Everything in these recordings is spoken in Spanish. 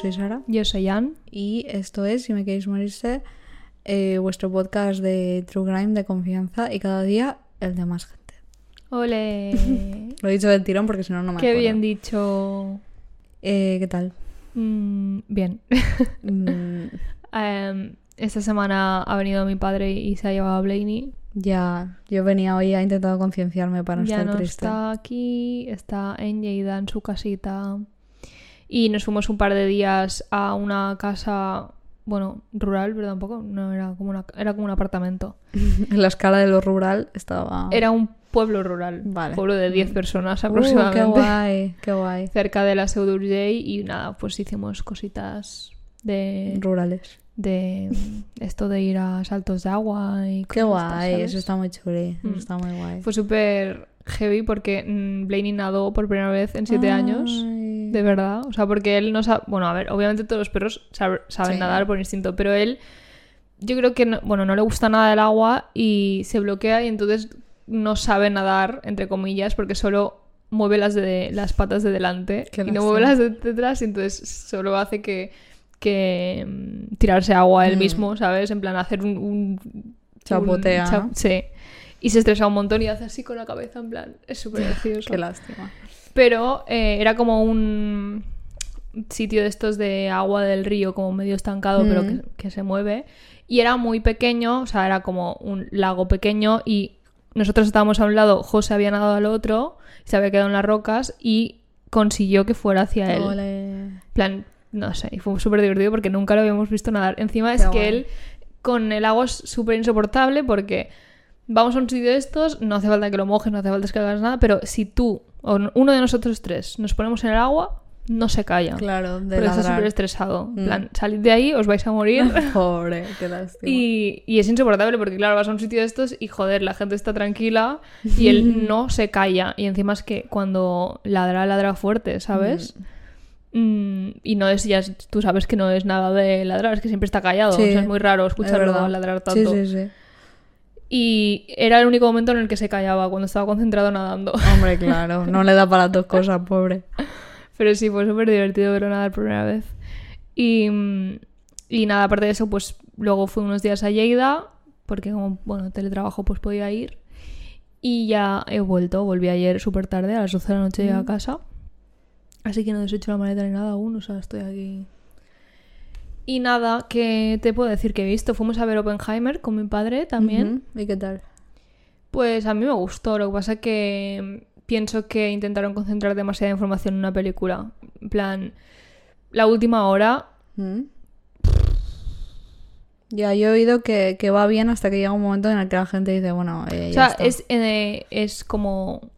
Soy Sara Yo soy Ann. y esto es Si me queréis morirse, eh, vuestro podcast de True Crime de confianza y cada día el de más gente. Ole. Lo he dicho del tirón porque si no, no me Qué acuerdo. bien dicho. Eh, ¿Qué tal? Mm, bien. Mm, Em, esta semana ha venido mi padre y se ha llevado a Blaney. ya, yo venía hoy a intentar concienciarme para no ya estar no triste. está aquí, está en Lleida, en su casita. Y nos fuimos un par de días a una casa, bueno, rural, pero tampoco, no era como una, era como un apartamento. En la escala de lo rural estaba... Era un pueblo rural, Vale. pueblo de 10 personas Uh, aproximadamente. qué guay, qué guay. cerca de la Seu d'Urgell y nada, pues hicimos cositas de, Rurales. de esto de ir a saltos de agua y Qué cosas estas, guay, ¿sabes? eso está muy chuli, eso Mm. está muy guay. Fue súper heavy porque mm, Blaney nadó por primera vez en siete años. De verdad. O sea, porque él no sabe. Bueno, a ver, obviamente todos los perros sab- saben Sí. nadar por instinto, pero él. Yo creo que, no- bueno, no le gusta nada el agua y se bloquea y entonces no sabe nadar, entre comillas, porque solo mueve las, de, las patas de delante Qué y no mueve las de detrás y entonces solo hace que, que mm, tirarse agua él Mm. mismo, ¿sabes? En plan, hacer un... un Chapotea, un cha- ¿no? Sí. Y se estresa un montón y hace así con la cabeza, en plan, es súper gracioso. Qué lástima. Pero eh, era como un sitio de estos de agua del río, como medio estancado, pero que, Mm. que se mueve. Y era muy pequeño, o sea, era como un lago pequeño y nosotros estábamos a un lado, José había nadado al otro, se había quedado en las rocas y consiguió que fuera hacia él. Ole. En plan, no sé, y fue súper divertido porque nunca lo habíamos visto nadar. Encima es que él con el agua es súper insoportable porque vamos a un sitio de estos, no hace falta que lo mojes, no hace falta que hagas nada, pero si tú o uno de nosotros tres nos ponemos en el agua, no se calla. Claro, de porque está ladrar. súper estresado. En Mm. plan, salid de ahí, os vais a morir. Pobre, qué lástima. Y, y es insoportable porque, claro, vas a un sitio de estos y, joder, la gente está tranquila y él no se calla. Y encima es que cuando ladra, ladra fuerte, ¿sabes? Mm, y no es, ya tú sabes que no es nada de ladrar, es que siempre está callado. Sí, o sea, es muy raro Es escucharlo verdad. ladrar Sí, tanto. sí, sí. Y era el único momento en el que se callaba, cuando estaba concentrado nadando. Hombre, claro, no le da para dos cosas, pobre. Pero sí, fue súper divertido verlo nadar por primera vez. Y, mm, y nada, aparte de eso, pues luego fui unos días a Lleida, porque como, bueno, teletrabajo, pues podía ir. Y ya he vuelto, volví ayer súper tarde, a las 12 de la noche llegué a casa. Así que no he deshecho la maleta ni nada aún, o sea, estoy aquí. Y nada, que te puedo decir que he visto. Fuimos a ver Oppenheimer con mi padre también. ¿Y qué tal? Pues a mí me gustó, lo que pasa que mm, pienso que intentaron concentrar demasiada información en una película. En plan, la última hora, ¿Mm? Ya, yo he oído que, que va bien hasta que llega un momento en el que la gente dice, bueno, eh, o ya sea, está. es, eh, es como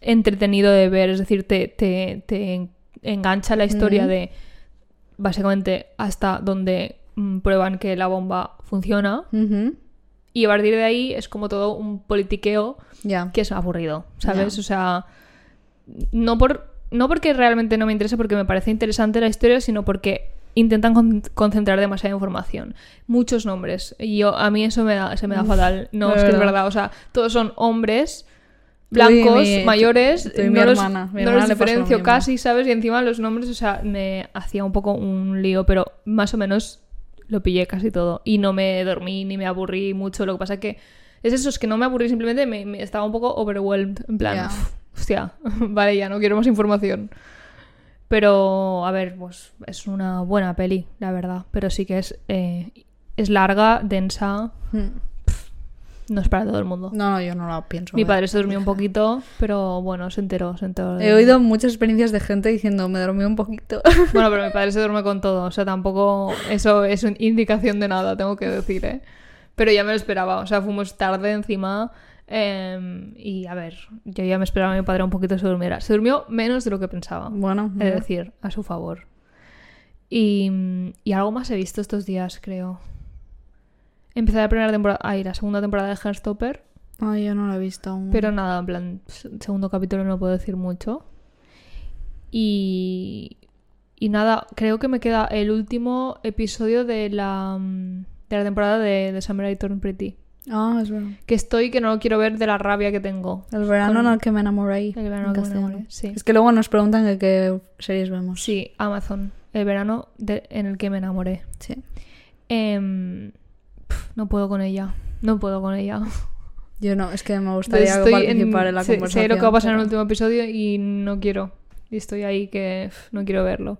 entretenido de ver, es decir, te, te, te en- engancha la historia de básicamente hasta donde mm, prueban que la bomba funciona. Y a partir de ahí es como todo un politiqueo que es aburrido, ¿sabes? O sea, no por no porque realmente no me interesa porque me parece interesante la historia, sino porque intentan con- concentrar demasiada información. Muchos nombres. Y yo, a mí eso me da, se me da fatal. No, es que es verdad. O sea, todos son hombres blancos, mi- mayores. tú no los. Mi no los diferencio casi, ¿sabes? Y encima los nombres, o sea, me hacía un poco un lío, pero más o menos lo pillé casi todo. Y no me dormí ni me aburrí mucho. Lo que pasa que es eso, es que no me aburrí, simplemente me, me estaba un poco overwhelmed. En plan. "Uf, hostia, vale, ya no quiero más información. Pero, a ver, pues es una buena peli, la verdad. Pero sí que es, eh, es larga, densa, Mm. No es para todo el mundo. No, no, yo no la pienso. Mi ver. padre se durmió un poquito, pero bueno, se enteró, se enteró. de- He oído muchas experiencias de gente diciendo, me dormí un poquito. Bueno, pero mi padre se duerme con todo, o sea, tampoco eso es una indicación de nada, tengo que decir, ¿eh? Pero ya me lo esperaba, o sea, fuimos tarde encima eh, y a ver, yo ya me esperaba que mi padre un poquito se durmiera. Se durmió menos de lo que pensaba, bueno, es decir, a su favor. Y, y algo más he visto estos días, creo. Empecé la primera temporada, ay, la segunda temporada de Heartstopper, Ay, yo no la he visto aún. pero nada, en plan, segundo capítulo no puedo decir mucho. Y, y nada, creo que me queda el último episodio de la, mm, de la temporada de, de Summer I Turned Pretty. Ah, es verdad. Que estoy que no lo quiero ver de la rabia que tengo. El verano Con- en el que me enamoré. El verano en que me enamoré, sí. Es que luego nos preguntan qué series vemos. Sí, Amazon. el verano de- en el que me enamoré. Sí. Em, no puedo con ella. No puedo con ella. Yo no, es que me gustaría Estoy participar en, la sé- conversación. Sé lo que va a pasar en el pero- último episodio y no quiero. Y estoy ahí que pf, no quiero verlo.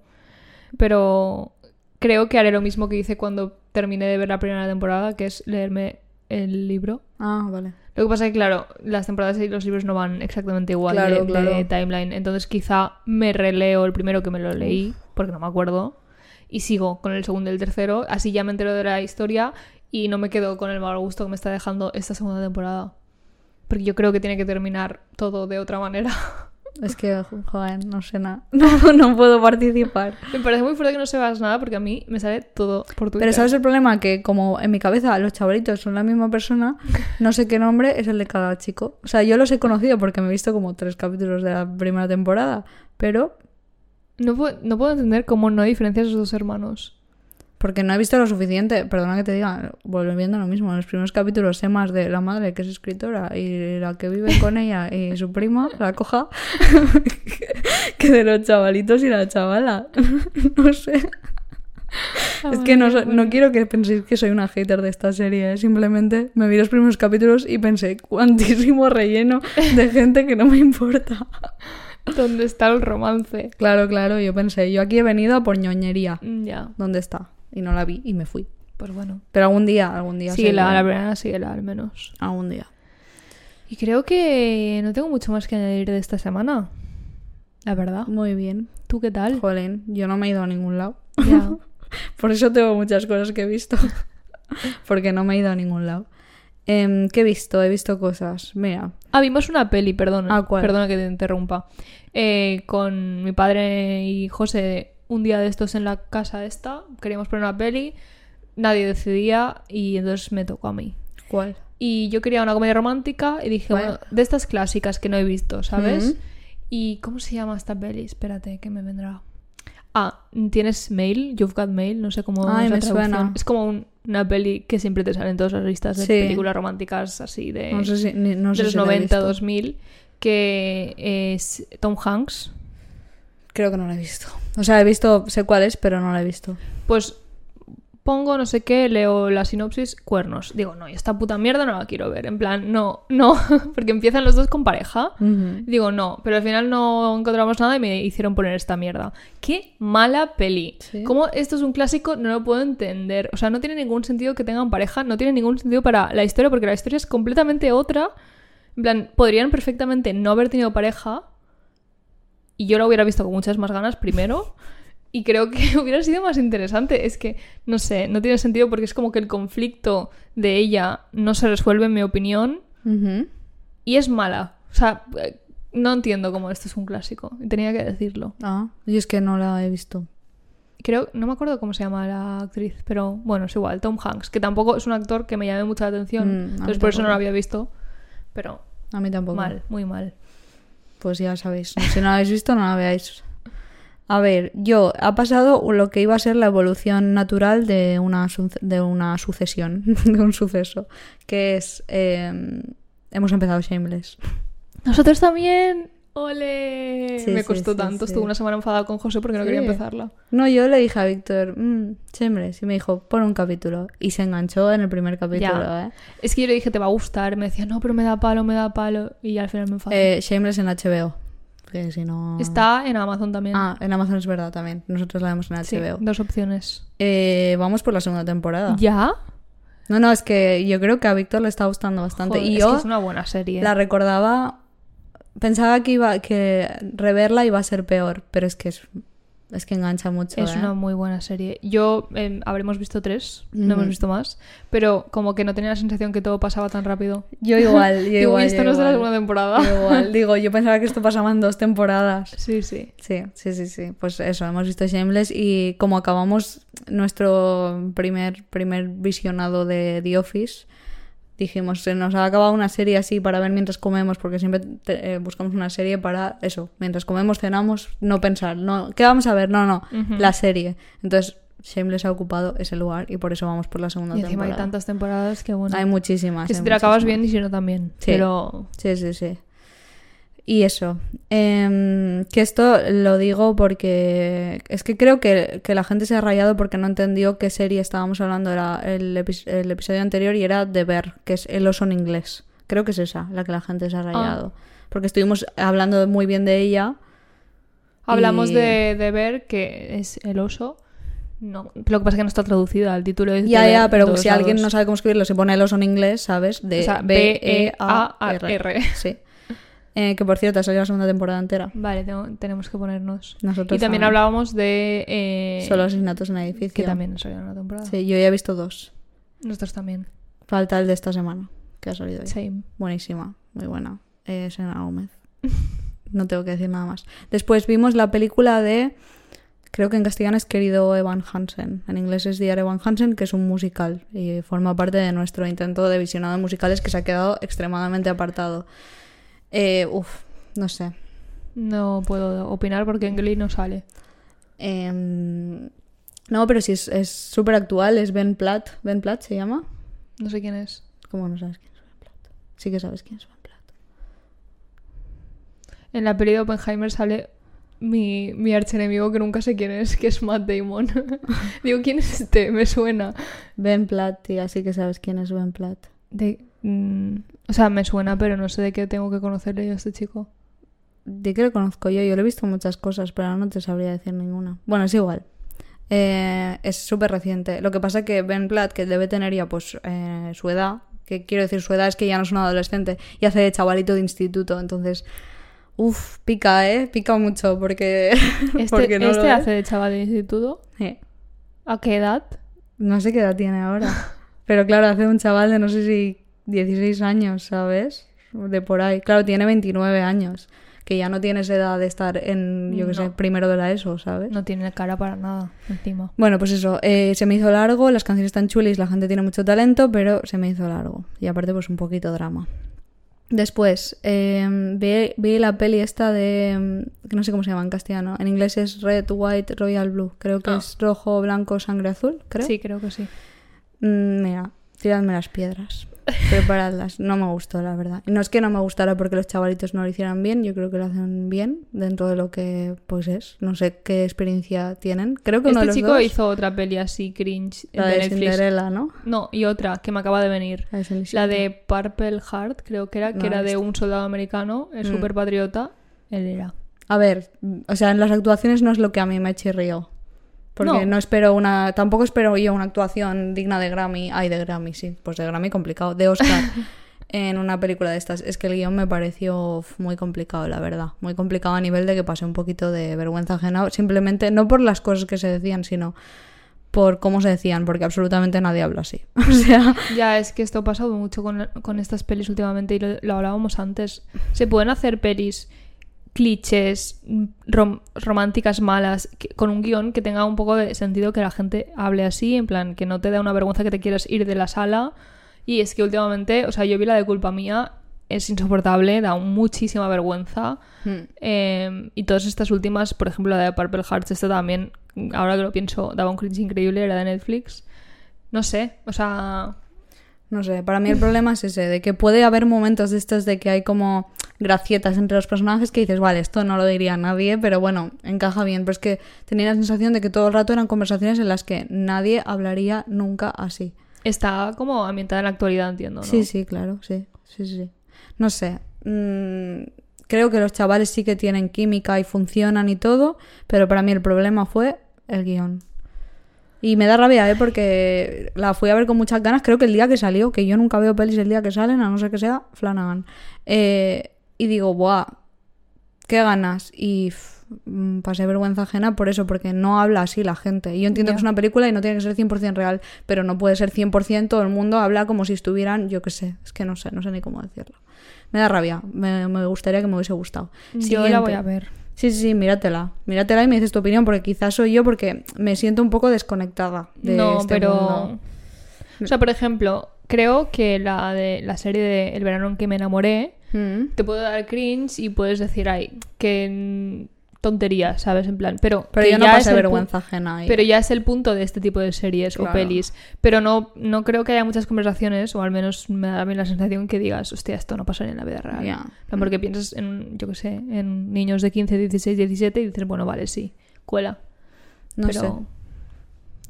Pero creo que haré lo mismo que hice cuando terminé de ver la primera temporada, que es leerme el libro. Ah, vale. Lo que pasa es que, claro, las temporadas y los libros no van exactamente igual Claro, de, de claro. timeline. Entonces quizá me releo el primero que me lo leí, porque no me acuerdo, y sigo con el segundo y el tercero. Así ya me entero de la historia y no me quedo con el mal gusto que me está dejando esta segunda temporada. Porque yo creo que tiene que terminar todo de otra manera. Es que, joder, no sé nada. No, no puedo participar. me parece muy fuerte que no sepas nada porque a mí me sale todo por Twitter. Pero ¿sabes el problema? Que como en mi cabeza los chavalitos son la misma persona, no sé qué nombre es el de cada chico. O sea, yo los he conocido porque me he visto como tres capítulos de la primera temporada, pero No, puedo, no puedo entender cómo no hay diferencias a esos dos hermanos. Porque no he visto lo suficiente. Perdona que te diga, volviendo a lo mismo, en los primeros capítulos sé más de la madre que es escritora y la que vive con ella y su prima, la coja, que de los chavalitos y la chavala. no sé. Es que no, no quiero que penséis que soy una hater de esta serie, ¿eh? simplemente me vi los primeros capítulos y pensé cuantísimo relleno de gente que no me importa. ¿Dónde está el romance? Claro, claro, yo pensé, yo aquí he venido a por ñoñería. Mm, Ya, ¿Dónde está? Y no la vi y me fui. pues bueno. Pero algún día, algún día. Síguela, seguro. la primera síguela al menos. Algún día. Y creo que no tengo mucho más que añadir de esta semana. La verdad. Muy bien. ¿Tú qué tal? Jolín, yo no me he ido a ningún lado. Ya. Por eso tengo muchas cosas que he visto. Porque no me he ido a ningún lado. Em, ¿Qué he visto? He visto cosas. Mira, Ah, vimos una peli, perdona. Ah, ¿cuál? Perdona que te interrumpa. Eh, con mi padre y José, un día de estos en la casa esta, queríamos poner una peli, nadie decidía y entonces me tocó a mí. ¿cuál? Y yo quería una comedia romántica y dije, bueno, de estas clásicas que no he visto, ¿sabes? ¿Y cómo se llama esta peli? Espérate, que me vendrá. Ah, ¿tienes mail? You've got mail, no sé cómo Ay, es la me suena. Es como un- una peli que siempre te sale en todas las listas de Sí. películas románticas así de, No sé si, ni- no de sé los si la he 90, visto. 2000, que es Tom Hanks. Creo que no la he visto. O sea, he visto, sé cuál es, pero no la he visto. Pues pongo no sé qué, leo la sinopsis, cuernos. Digo, no, esta puta mierda no la quiero ver. En plan, no, no, porque empiezan los dos con pareja. Digo, no, pero al final no encontramos nada y me hicieron poner esta mierda. ¡Qué mala peli! Sí. ¿Cómo esto es un clásico? No lo puedo entender. O sea, no tiene ningún sentido que tengan pareja, no tiene ningún sentido para la historia, porque la historia es completamente otra. En plan, podrían perfectamente no haber tenido pareja y yo la hubiera visto con muchas más ganas primero. Y creo que hubiera sido más interesante. Es que, no sé, no tiene sentido porque es como que el conflicto de ella no se resuelve, en mi opinión y es mala. O sea, eh, no entiendo cómo esto es un clásico. y Tenía que decirlo. Ah, yo es que no la he visto. Creo, no me acuerdo cómo se llama la actriz, pero bueno, es igual, Tom Hanks, que tampoco es un actor que me llame mucho la atención. Mm, entonces por eso no lo había visto. Pero A mí tampoco. mal, muy mal. Pues ya sabéis. Si no la habéis visto, no la veáis. A ver, yo, ha pasado lo que iba a ser la evolución natural de una, de una sucesión, de un suceso, que es... eh, hemos empezado Shameless. Nosotros también. ¡Ole! Sí, me costó sí, tanto. sí. Estuve una semana enfadada con José porque no Sí. quería empezarla. No, yo le dije a Víctor, mmm, Shameless, y me dijo, pon un capítulo. Y se enganchó en el primer capítulo, Ya. ¿eh? Es que yo le dije, te va a gustar. Me decía, no, pero me da palo, me da palo. Y al final me enfadé. Eh, Shameless en HBO. Que si no... Está en Amazon también. Ah, en Amazon es verdad también. Nosotros la vemos en sí, HBO. dos opciones. Eh, vamos por la segunda temporada. ¿Ya? No, no, es que yo creo que a Víctor le está gustando bastante. Joder, y es yo que es una buena serie. la recordaba. Pensaba que iba que reverla iba a ser peor, pero es que es, es que engancha mucho. Es ¿eh? una muy buena serie. Yo eh, habremos visto tres, no hemos visto más, pero como que no tenía la sensación que todo pasaba tan rápido. Yo igual, yo Digo, igual. "Uy, esto yo no es de la segunda temporada. Yo igual. Digo, yo pensaba que esto pasaba en dos temporadas. Sí, sí. Sí, sí, sí, sí. Pues eso, hemos visto Shameless y como acabamos nuestro primer, primer visionado de The Office, dijimos, se nos ha acabado una serie así para ver mientras comemos, porque siempre te- eh, buscamos una serie para eso, mientras comemos, cenamos, no pensar, no, ¿qué vamos a ver? No, no, la serie. Entonces, Shameless ha ocupado ese lugar y por eso vamos por la segunda Y encima hay temporada. tantas temporadas que bueno. Hay muchísimas. que si hay te la acabas bien y si no también. Sí. Pero Sí, sí, sí. Y eso, em, que esto lo digo porque es que creo que, que la gente se ha rayado porque no entendió qué serie estábamos hablando, era el, epi- el episodio anterior y era The Bear, que es el oso en inglés. Creo que es esa la que la gente se ha rayado. Porque estuvimos hablando muy bien de ella. Hablamos Y- de, de ver que es el oso. No, lo que pasa es que no está traducida, el título es Ya, de ya, pero si alguien no sabe cómo escribirlo, se pone el oso en inglés, ¿sabes? De O sea, B-E-A-R. B-E-A-R. Sí. Eh, que por cierto, ha salido la segunda temporada entera. Vale, tengo- tenemos que ponernos. Nosotros Y también también. hablábamos de... eh, Solo asesinatos en edificio. que también ha salido una temporada. Sí, yo ya he visto dos. Nosotros también. Falta el de esta semana, que ha salido hoy. Same. Buenísima, muy buena. Es Selena Gómez. No tengo que decir nada más. Después vimos la película de. Creo que en castellano es Querido Evan Hansen. En inglés es Dear Evan Hansen, que es un musical. Y forma parte de nuestro intento de visionado de musicales que se ha quedado extremadamente apartado. Eh, uf, no sé. No puedo opinar porque en Glee no sale. Em, no, pero sí es súper actual. Es Ben Platt. ¿Ben Platt se llama? No sé quién es. ¿Cómo no sabes quién es Ben Platt? Sí que sabes quién es Ben Platt. En la peli de Oppenheimer sale mi, mi archienemigo que nunca sé quién es, que es Matt Damon. Digo, ¿quién es este? Me suena. Ben Platt, tía, sí que sabes quién es Ben Platt. De, mm, o sea, me suena, pero no sé de qué tengo que conocerle yo a este chico. De que lo conozco yo, yo lo he visto muchas cosas, pero no te sabría decir ninguna. Bueno, es igual. Eh, es súper reciente. Lo que pasa que Ben Platt, que debe tener ya pues eh, su edad, que quiero decir su edad es que ya no es un adolescente, y hace de chavalito de instituto, entonces... Uf, pica, ¿eh? Pica mucho porque... Este, porque no lo este es. hace de chaval de instituto. ¿A qué edad? no sé qué edad tiene ahora. Pero claro, hace un chaval de no sé si 16 años, ¿sabes? De por ahí. Claro, tiene 29 años. Que ya no tienes edad de estar en, yo qué sé, primero de la ESO, ¿sabes? No tiene cara para nada, encima. Bueno, pues eso, eh, se me hizo largo, las canciones están chulis, la gente tiene mucho talento, pero se me hizo largo. Y aparte, pues un poquito drama. Después, eh, vi, vi la peli esta de... que no sé cómo se llama en castellano. En inglés es Red, White, Royal Blue. Creo que Ah. es rojo, blanco, sangre azul, creo. Sí, creo que sí. Mm, Mira, tiradme las piedras. Preparadlas. No me gustó, la verdad. No es que no me gustara porque los chavalitos no lo hicieran bien, yo creo que lo hacen bien dentro de lo que pues es. No sé qué experiencia tienen. Creo que uno de Este los chico dos, hizo otra peli así cringe la de. Cinderella, ¿no? No, y otra que me acaba de venir. La de Cenicienta. La de Purple Heart, creo que era, que era de un soldado americano, el Mm. super patriota. Él era. A ver, o sea, en las actuaciones no es lo que a mí me chirrió. Porque No. no. espero una. Tampoco espero yo una actuación digna de Grammy. Ay, de Grammy, sí. Pues de Grammy complicado. De Oscar. en una película de estas. Es que el guion me pareció muy complicado, la verdad. Muy complicado a nivel de que pasé un poquito de vergüenza ajena. Simplemente, no por las cosas que se decían, sino por cómo se decían. Porque absolutamente nadie habla así. O sea. Ya, es que esto ha pasado mucho con, con estas pelis últimamente y lo, lo hablábamos antes. Se pueden hacer pelis clichés, rom- románticas malas, que- con un guion que tenga un poco de sentido que la gente hable así, en plan, que no te da una vergüenza que te quieras ir de la sala. Y es que últimamente, o sea, yo vi la de culpa mía, es insoportable, da muchísima vergüenza. hmm. Eh, y todas estas últimas, por ejemplo, la de Purple Hearts, esta también, ahora que lo pienso, daba un cringe increíble, era de Netflix. No sé, o sea, No sé, para mí el problema es ese, de que puede haber momentos de estos de que hay como gracietas entre los personajes que dices, vale, esto no lo diría nadie, pero bueno, encaja bien. Pero es que tenía la sensación de que todo el rato eran conversaciones en las que nadie hablaría nunca así. está como ambientada en la actualidad, entiendo, ¿no? Sí, sí, claro, sí, sí, sí. No sé, mm, creo que los chavales sí que tienen química y funcionan y todo, pero para mí el problema fue el guion. Y me da rabia, ¿eh? Porque la fui a ver con muchas ganas, creo que el día que salió, que yo nunca veo pelis el día que salen, a no ser que sea Flanagan. Eh, y digo, ¡buah! ¡Qué ganas! Y pff, mm, pasé vergüenza ajena por eso, porque no habla así la gente. Y yo entiendo que es una película y no tiene que ser 100% real, pero no puede ser 100% todo el mundo habla como si estuvieran, yo qué sé, es que no sé, no sé ni cómo decirlo. Me da rabia, me, me gustaría que me hubiese gustado. Yo la Siguiente. voy a ver. Sí, sí, sí, míratela. Míratela y me dices tu opinión, porque quizás soy yo porque me siento un poco desconectada de no, este pero... mundo. O sea, por ejemplo, creo que la de la serie de El verano en que me enamoré Mm. te puede dar cringe y puedes decir, ay, que, tonterías, ¿sabes? En plan, pero... Pero no ya el pu- vergüenza ajena ahí. Pero ya es el punto de este tipo de series o pelis. Pero no, no creo que haya muchas conversaciones, o al menos me da a mí la sensación que digas, hostia, esto no pasaría en la vida real. Plan, Porque piensas en, yo qué sé, en niños de 15, 16, 17 y dices, bueno, vale, sí, cuela. No pero... sé.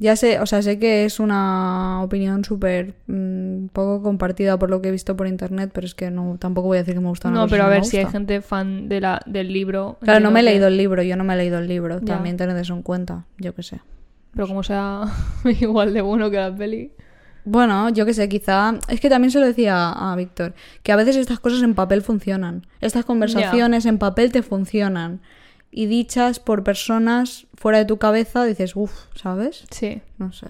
Ya sé, o sea, sé que es una opinión súper mm, poco compartida por lo que he visto por internet, pero es que no tampoco voy a decir que me gusta una No, pero a ver, si hay gente fan de la, del libro... Claro, no me he que- leído el libro, yo no me he leído el libro. Ya. También tened eso en cuenta, yo qué sé. Pero como sea igual de bueno que la peli... Bueno, yo qué sé, quizá. Es que también se lo decía a Víctor, que a veces estas cosas en papel funcionan. Estas conversaciones en papel te funcionan. Y dichas por personas fuera de tu cabeza, dices, uff, ¿sabes? Sí. No sé.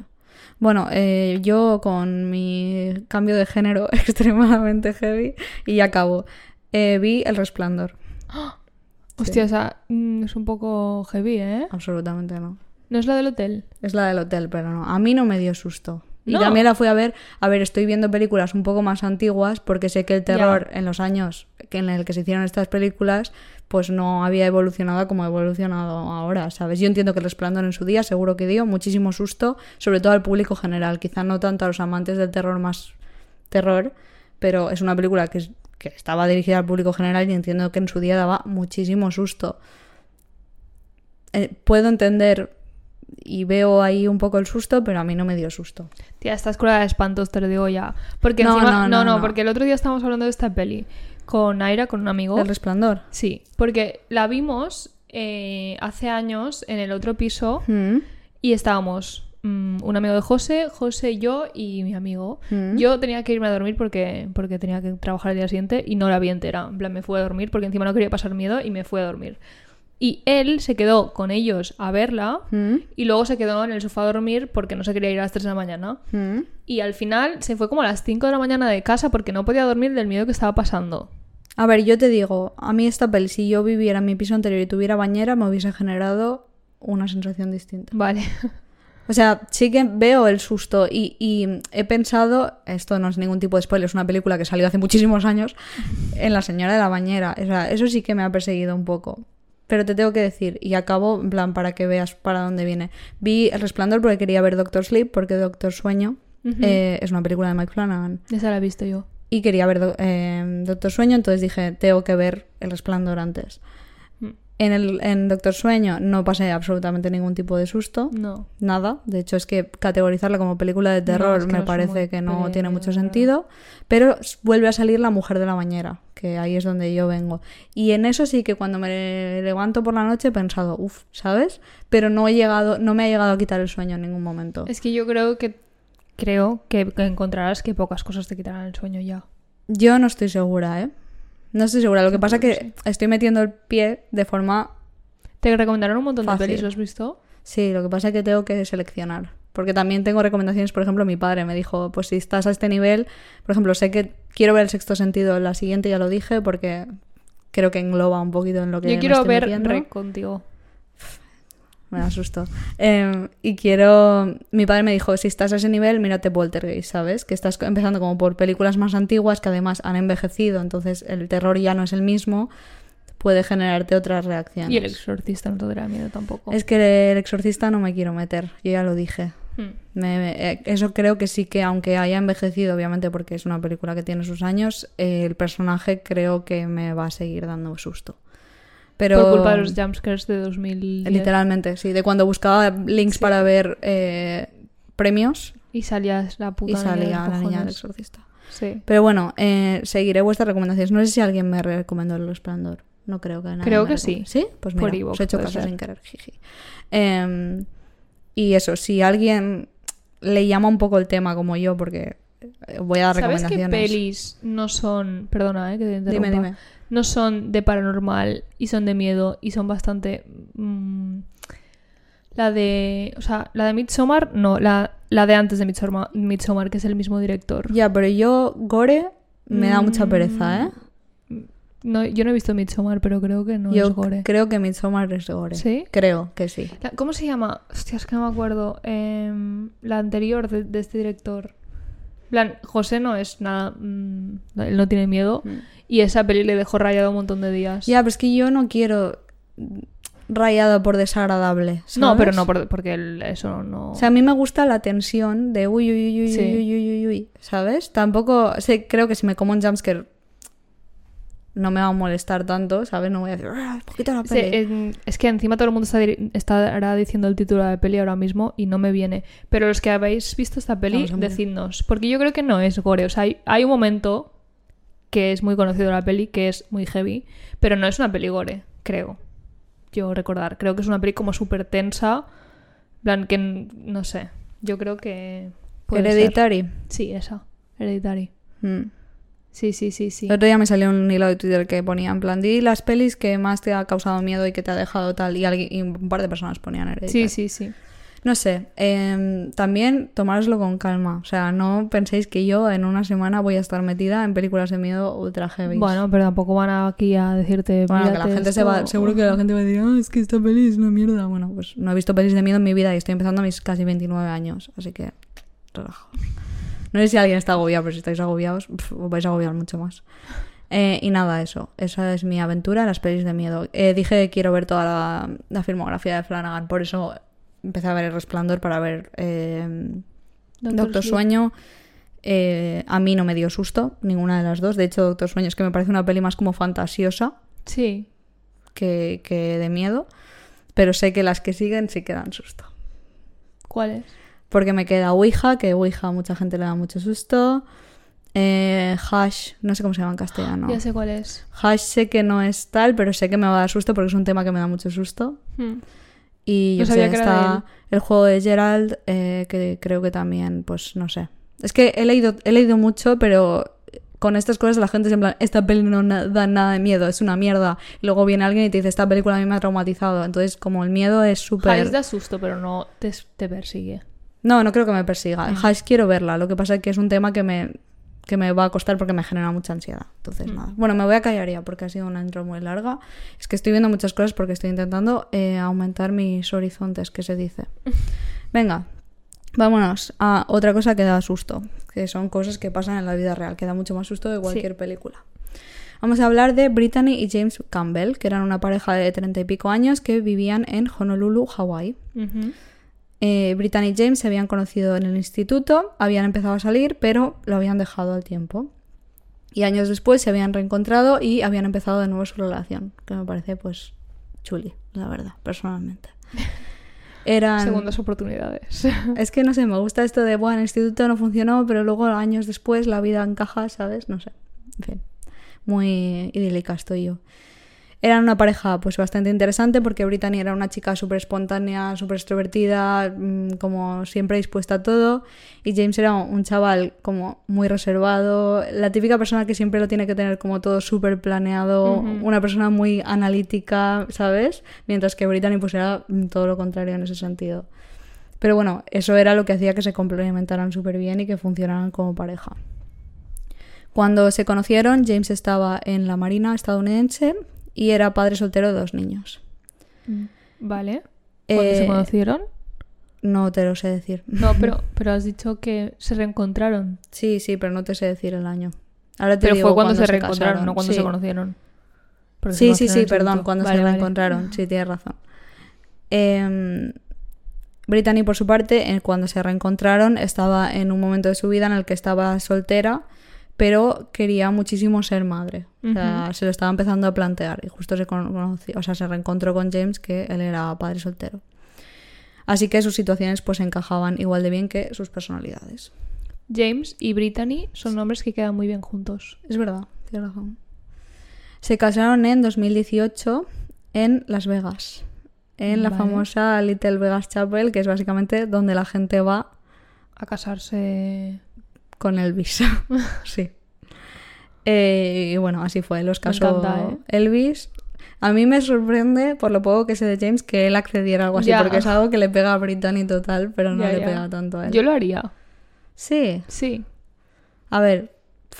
Bueno, eh, yo con mi cambio de género extremadamente heavy, y ya acabo, eh, vi El Resplandor. Hostia, o sea, mm, es un poco heavy, ¿eh? Absolutamente no. ¿No es la del hotel? Es la del hotel, pero no. A mí no me dio susto. Y No. también la fui a ver. A ver, estoy viendo películas un poco más antiguas porque sé que el terror en los años que en el que se hicieron estas películas, pues no había evolucionado como ha evolucionado ahora, ¿sabes? Yo entiendo que el resplandor en su día seguro que dio muchísimo susto, sobre todo al público general. Quizá no tanto a los amantes del terror más terror, pero es una película que, que estaba dirigida al público general y entiendo que en su día daba muchísimo susto. Eh, puedo entender y veo ahí un poco el susto, pero a mí no me dio susto. Tía, esta escuela de espantos, te lo digo ya. Porque No, encima... no, No, no, no, no. porque el otro día estábamos hablando de esta peli con Aira, con un amigo. El resplandor. Sí, porque la vimos eh, hace años en el otro piso Mm, y estábamos mm, un amigo de José, José, yo y mi amigo. mm. Yo tenía que irme a dormir porque, porque tenía que trabajar el día siguiente y no la vi entera. En plan, me fui a dormir porque encima no quería pasar miedo y me fui a dormir. Y él se quedó con ellos a verla Mm, y luego se quedó en el sofá a dormir porque no se quería ir a las 3 de la mañana. mm. Y al final se fue como a las 5 de la mañana de casa porque no podía dormir del miedo que estaba pasando. A ver, yo te digo, a mí esta peli, si yo viviera en mi piso anterior y tuviera bañera, me hubiese generado una sensación distinta. Vale. O sea, sí que veo el susto y, y he pensado, esto no es ningún tipo de spoiler, es una película que salió hace muchísimos años, en La señora de la bañera. O sea, eso sí que me ha perseguido un poco. Pero te tengo que decir, y acabo, en plan, para que veas para dónde viene. Vi El Resplandor porque quería ver Doctor Sleep, porque Doctor Sueño eh, es una película de Mike Flanagan. Esa la he visto yo. Y quería ver eh, Doctor Sueño, entonces dije, tengo que ver El Resplandor antes. En, el, en Doctor Sueño no pasé absolutamente ningún tipo de susto. No. Nada. De hecho, es que categorizarla como película de terror es que me no parece que no tiene mucho sentido. Pero vuelve a salir La Mujer de la Bañera, que ahí es donde yo vengo. Y en eso sí que cuando me levanto por la noche he pensado, uff, ¿sabes? Pero no he llegado, no me ha llegado a quitar el sueño en ningún momento. Es que yo creo que creo que encontrarás que pocas cosas te quitarán el sueño ya. Yo no estoy segura, ¿eh? No estoy segura. Lo que pasa es que estoy metiendo el pie de forma... Te recomendaron un montón Fácil. de pelis, ¿lo has visto? Sí, lo que pasa es que tengo que seleccionar. Porque también tengo recomendaciones, por ejemplo, mi padre me dijo, pues si estás a este nivel, por ejemplo, sé que quiero ver el sexto sentido en la siguiente, ya lo dije, porque creo que engloba un poquito en lo que Yo me quiero estoy ver. Rec contigo. Me asusto. Eh, y quiero. Mi padre me dijo: si estás a ese nivel, mírate Poltergeist, ¿sabes? Que estás empezando como por películas más antiguas que además han envejecido, entonces el terror ya no es el mismo, puede generarte otras reacciones. Y el exorcista no te dará miedo tampoco. Es que el exorcista no me quiero meter, yo ya lo dije. Hmm. Me- me- eh, eso creo que sí que, aunque haya envejecido, obviamente porque es una película que tiene sus años, eh, el personaje creo que me va a seguir dando susto. Pero Por culpa de los jumpscares de 2010. literalmente, sí, de cuando buscaba links Sí. para ver eh, premios Y salías la puta y de salía la niña del exorcista. Sí. Pero bueno, eh, seguiré vuestras recomendaciones. No sé si alguien me recomendó el resplandor. No creo que nadie Creo que sí. ¿Sí? Pues Por mira, iVoox os he hecho caso sin querer. jiji. Em, y eso, si alguien le llama un poco el tema como yo, porque eh, voy a dar ¿Sabes recomendaciones. pelis no son... Perdona, eh, que te interrumpa. Dime, dime. No son de paranormal y son de miedo y son bastante... mm, la de... O sea, la de Midsommar, no. La, la de antes de Midsommar, Midsommar, que es el mismo director. Ya, pero yo, Gore, me da mucha pereza, ¿eh? No, yo no he visto Midsommar, pero creo que no yo es gore. creo que Midsommar es Gore. ¿Sí? Creo que sí. La- ¿Cómo se llama? Hostia, es que no me acuerdo. Em, la anterior de, de este director. En plan, José no es nada. mm, él no tiene miedo. Y esa peli le dejó rayado un montón de días. Ya, pero es que yo no quiero. rayado por desagradable. No, pero ¿sabes? no, por- porque el- eso no... O sea, a mí me gusta la tensión de uy, uy, uy, uy, Sí. uy, uy, uy, uy, ¿sabes? Tampoco, sé, creo que si me como un jumpscare no me va a molestar tanto, ¿sabes? No voy a decir, "Ah, poquito la Sí, peli". en- es que encima todo el mundo está estará diciendo el título de la peli ahora mismo y no me viene. Pero los que habéis visto esta peli, decidnos. Porque yo creo que no es gore. O sea, hay, hay un momento que es muy conocido de la peli, que es muy heavy, pero no es una peli gore, creo. Yo recordar. Creo que es una peli como súper tensa. en plan, que no sé. Yo creo que. puede ser. Hereditary. Sí, esa. Hereditary. Mm. Sí, sí, sí, sí. El otro día me salió un hilo de Twitter que ponía en plan, di las pelis que más te ha causado miedo y que te ha dejado tal, y, alguien, y un par de personas ponían Hereditary. Sí, sí, sí. No sé, em, también tomároslo con calma. O sea, no penséis que yo en una semana voy a estar metida en películas de miedo ultra heavy. Bueno, pero tampoco van aquí a decirte. Bueno, que la "Mírate gente se esto", va, seguro que la gente va a decir, ah, es que esta peli es una mierda. Bueno, pues no he visto pelis de miedo en mi vida y estoy empezando a mis casi 29 años, así que relajo. No sé si alguien está agobiado, pero si estáis agobiados, os vais a agobiar mucho más. Eh, y nada, eso. Esa es mi aventura en las pelis de miedo. Eh, dije que quiero ver toda la, la filmografía de Flanagan, por eso empecé a ver El Resplandor para ver eh, Doctor. Sueño. Eh, a mí no me dio susto, ninguna de las dos. De hecho, Doctor Sueño es que me parece una peli más como fantasiosa Sí. que, que de miedo. Pero sé que las que siguen sí que dan susto. ¿Cuál es? Porque me queda Ouija, que Ouija a mucha gente le da mucho susto. Eh, Hash, no sé cómo se llama en castellano. Ya sé cuál es. Hash sé que no es tal, pero sé que me va a dar susto porque es un tema que me da mucho susto. Hmm. Y No yo sabía sé, está el juego de Gerald, eh, que creo que también, pues no sé. Es que he leído, he leído mucho, pero con estas cosas la gente es en plan, esta peli no da nada de miedo, es una mierda. Y luego viene alguien y te dice, esta película a mí me ha traumatizado. Entonces, como el miedo es súper... Hash da susto, pero no te, te persigue. No, no creo que me persiga. Mm. Quiero verla. Lo que pasa es que es un tema que me, que me va a costar porque me genera mucha ansiedad. Entonces, Mm. nada. Bueno, me voy a callar ya porque ha sido una intro muy larga. Es que estoy viendo muchas cosas porque estoy intentando eh, aumentar mis horizontes, que se dice. Venga, vámonos a otra cosa que da susto. Que son cosas que pasan en la vida real, que da mucho más susto de cualquier película. Vamos a hablar de Brittany y James Campbell, que eran una pareja de treinta y pico años que vivían en Honolulu, Hawái. Ujú. Eh, Brittany y James se habían conocido en el instituto, habían empezado a salir, pero lo habían dejado al tiempo. Y años después se habían reencontrado y habían empezado de nuevo su relación, que me parece pues chuli, la verdad, personalmente. Eran... Segundas oportunidades. Es que no sé, me gusta esto de, bueno, en el instituto no funcionó, pero luego años después la vida encaja, ¿sabes? No sé. En fin, muy idílica estoy yo. Eran una pareja pues bastante interesante porque Brittany era una chica súper espontánea, súper extrovertida, mm, como siempre dispuesta a todo. Y James era un chaval como muy reservado, la típica persona que siempre lo tiene que tener como todo súper planeado, una persona muy analítica, ¿sabes? Mientras que Brittany pues era todo lo contrario en ese sentido. Pero bueno, eso era lo que hacía que se complementaran súper bien y que funcionaran como pareja. Cuando se conocieron, James estaba en la Marina estadounidense y era padre soltero de dos niños. Vale. ¿Cuándo se Eh, conocieron? No te lo sé decir. No, pero, pero has dicho que se reencontraron. Sí, sí, pero no te sé decir el año. Ahora te Pero digo fue cuando, se reencontraron, casaron. no cuando Sí. se conocieron. Porque se Sí, sí, sí, perdón, cuando Vale, se vale. reencontraron. Sí, tienes razón. Em, Brittany, por su parte, en- cuando se reencontraron, estaba en un momento de su vida en el que estaba soltera, pero quería muchísimo ser madre. O sea, se lo estaba empezando a plantear y justo se conoció, o sea, se reencontró con James, que él era padre soltero. Así que sus situaciones pues encajaban igual de bien que sus personalidades. James y Brittany son nombres que quedan muy bien juntos. Es verdad, tienes razón. Se casaron en 2018 en Las Vegas, en la famosa Little Vegas Chapel, que es básicamente donde la gente va A casarse. Con Elvis. sí. Eh, y bueno, así fue, los casó encanta, ¿eh? Elvis. A mí me sorprende, por lo poco que sé de James, que él accediera a algo así, Ya. porque es algo que le pega a Brittany total, pero no Ya, le ya. pega tanto a él. Yo lo haría. Sí, Sí. a ver,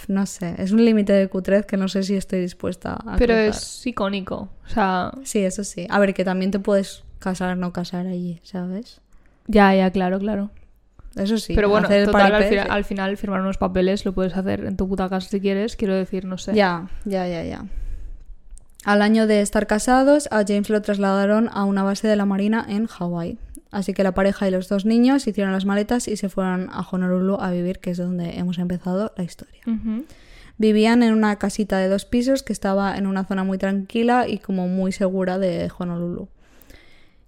no sé, es un límite de cutrez que no sé si estoy dispuesta a Pero cruzar. es icónico. O sea, Sí, eso sí. A ver, que también te puedes casar no casar allí, ¿sabes? ya, ya, claro, claro. Eso sí. Pero bueno, total, al, final, sí. al final firmar unos papeles lo puedes hacer en tu puta casa si quieres. Quiero decir, no sé. Ya, ya, ya, ya. Al año de estar casados, a James lo trasladaron a una base de la Marina en Hawái. Así que la pareja y los dos niños hicieron las maletas y se fueron a Honolulu a vivir, que es donde hemos empezado la historia. Vivían en una casita de dos pisos que estaba en una zona muy tranquila y como muy segura de Honolulu.